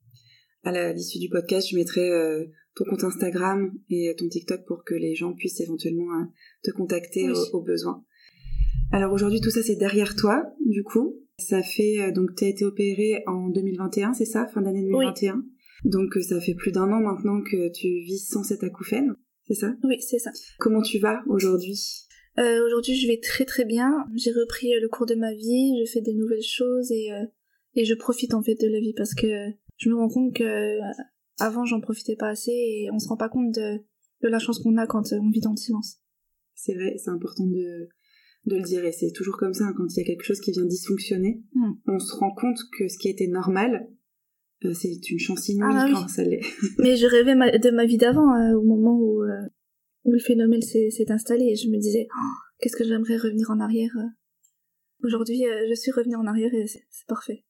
S1: à l'issue du podcast je mettrai ton compte Instagram et ton TikTok pour que les gens puissent éventuellement euh, te contacter au, besoin. Alors aujourd'hui tout ça c'est derrière toi du coup. Ça fait euh, donc tu as été opéré en 2021, c'est ça, fin d'année 2021. Donc ça fait plus d'un an maintenant que tu vis sans cet acouphène, c'est ça?
S2: Oui, c'est ça.
S1: Comment tu vas aujourd'hui?
S2: Euh, Aujourd'hui, je vais très très bien. J'ai repris le cours de ma vie, je fais des nouvelles choses et et je profite en fait de la vie parce que je me rends compte que avant j'en profitais pas assez et on se rend pas compte de, de la chance qu'on a quand on vit dans le silence.
S1: C'est vrai, c'est important de, de le dire et c'est toujours comme ça hein, quand il y a quelque chose qui vient dysfonctionner,
S2: Mm.
S1: on se rend compte que ce qui était normal, euh, c'est une chance inouïe
S2: Ah bah oui.
S1: quand ça l'est.
S2: Mais je rêvais ma- de ma vie d'avant euh, au moment où, euh, où le phénomène s'est installé et je me disais Oh, qu'est-ce que j'aimerais revenir en arrière. Aujourd'hui, je suis revenue en arrière et c'est parfait.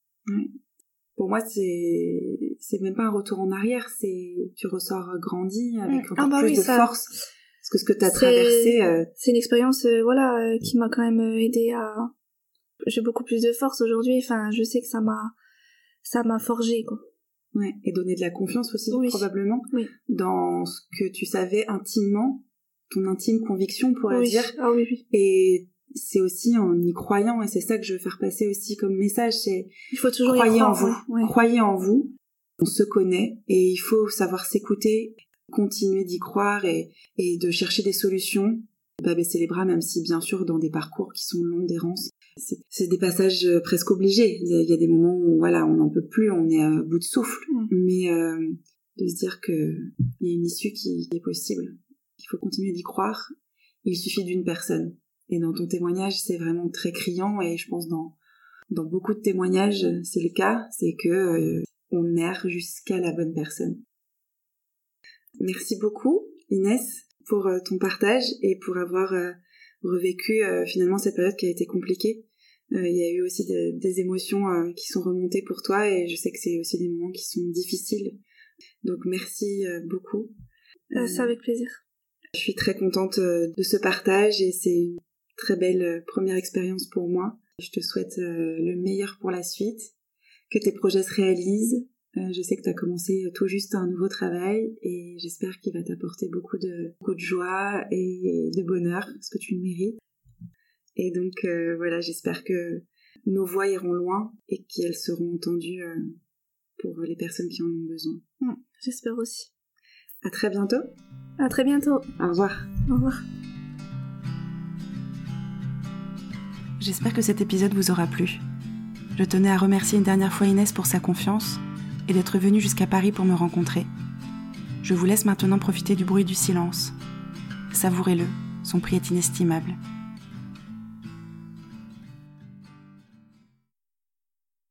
S1: Pour moi, c'est c'est même pas un retour en arrière, c'est tu ressors grandi avec
S2: Mm.
S1: encore
S2: Ah bah
S1: plus
S2: oui,
S1: de
S2: ça-
S1: force. Que ce que tu as
S2: C'est-
S1: traversé, euh,
S2: C'est une expérience euh, voilà euh, qui m'a quand même aidé à j'ai beaucoup plus de force aujourd'hui enfin je sais que ça m'a ça m'a forgé quoi.
S1: ouais, et donner de la confiance aussi
S2: Oui.
S1: probablement
S2: Oui.
S1: dans ce que tu savais intimement, ton intime conviction pour
S2: oui.
S1: dire.
S2: Ah oui oui.
S1: Et c'est aussi en y croyant, et c'est ça que je veux faire passer aussi comme message, c'est
S2: Il faut toujours y
S1: croyez en
S2: croire,
S1: vous,
S2: ouais, ouais.
S1: croyez en vous. On se connaît et il faut savoir s'écouter, continuer d'y croire et, et de chercher des solutions. Pas baisser les bras, même si bien sûr dans des parcours qui sont longs d'errance, c'est des passages euh, presque obligés. Il y, a, il y a des moments où voilà, on n'en peut plus, on est à bout de souffle,
S2: Mm.
S1: mais euh, de se dire que il y a une issue qui est possible. Il faut continuer d'y croire. Il suffit d'une personne. Et dans ton témoignage, c'est vraiment très criant et je pense dans dans beaucoup de témoignages, c'est le cas, c'est que euh, on erre jusqu'à la bonne personne. Merci beaucoup, Inès, pour euh, ton partage et pour avoir euh, revécu euh, finalement cette période qui a été compliquée. Il y a eu aussi de- des émotions qui sont remontées pour toi et je sais que c'est aussi des moments qui sont difficiles. Donc merci beaucoup.
S2: C'est avec plaisir.
S1: Je suis très contente de ce partage et c'est une très belle première expérience pour moi. Je te souhaite le meilleur pour la suite, que tes projets se réalisent. Euh, Je sais que tu as commencé tout juste un nouveau travail et j'espère qu'il va t'apporter beaucoup de, beaucoup de joie et de bonheur, ce que tu le mérites. Et donc euh, voilà, j'espère que nos voix iront loin et qu'elles seront entendues euh, pour les personnes qui en ont besoin.
S2: Mm, J'espère aussi.
S1: À très bientôt.
S2: À très bientôt.
S1: Au revoir.
S2: Au revoir.
S1: J'espère que cet épisode vous aura plu. Je tenais à remercier une dernière fois Inès pour sa confiance et d'être venue jusqu'à Paris pour me rencontrer. Je vous laisse maintenant profiter du bruit du silence. Savourez-le, son prix est inestimable.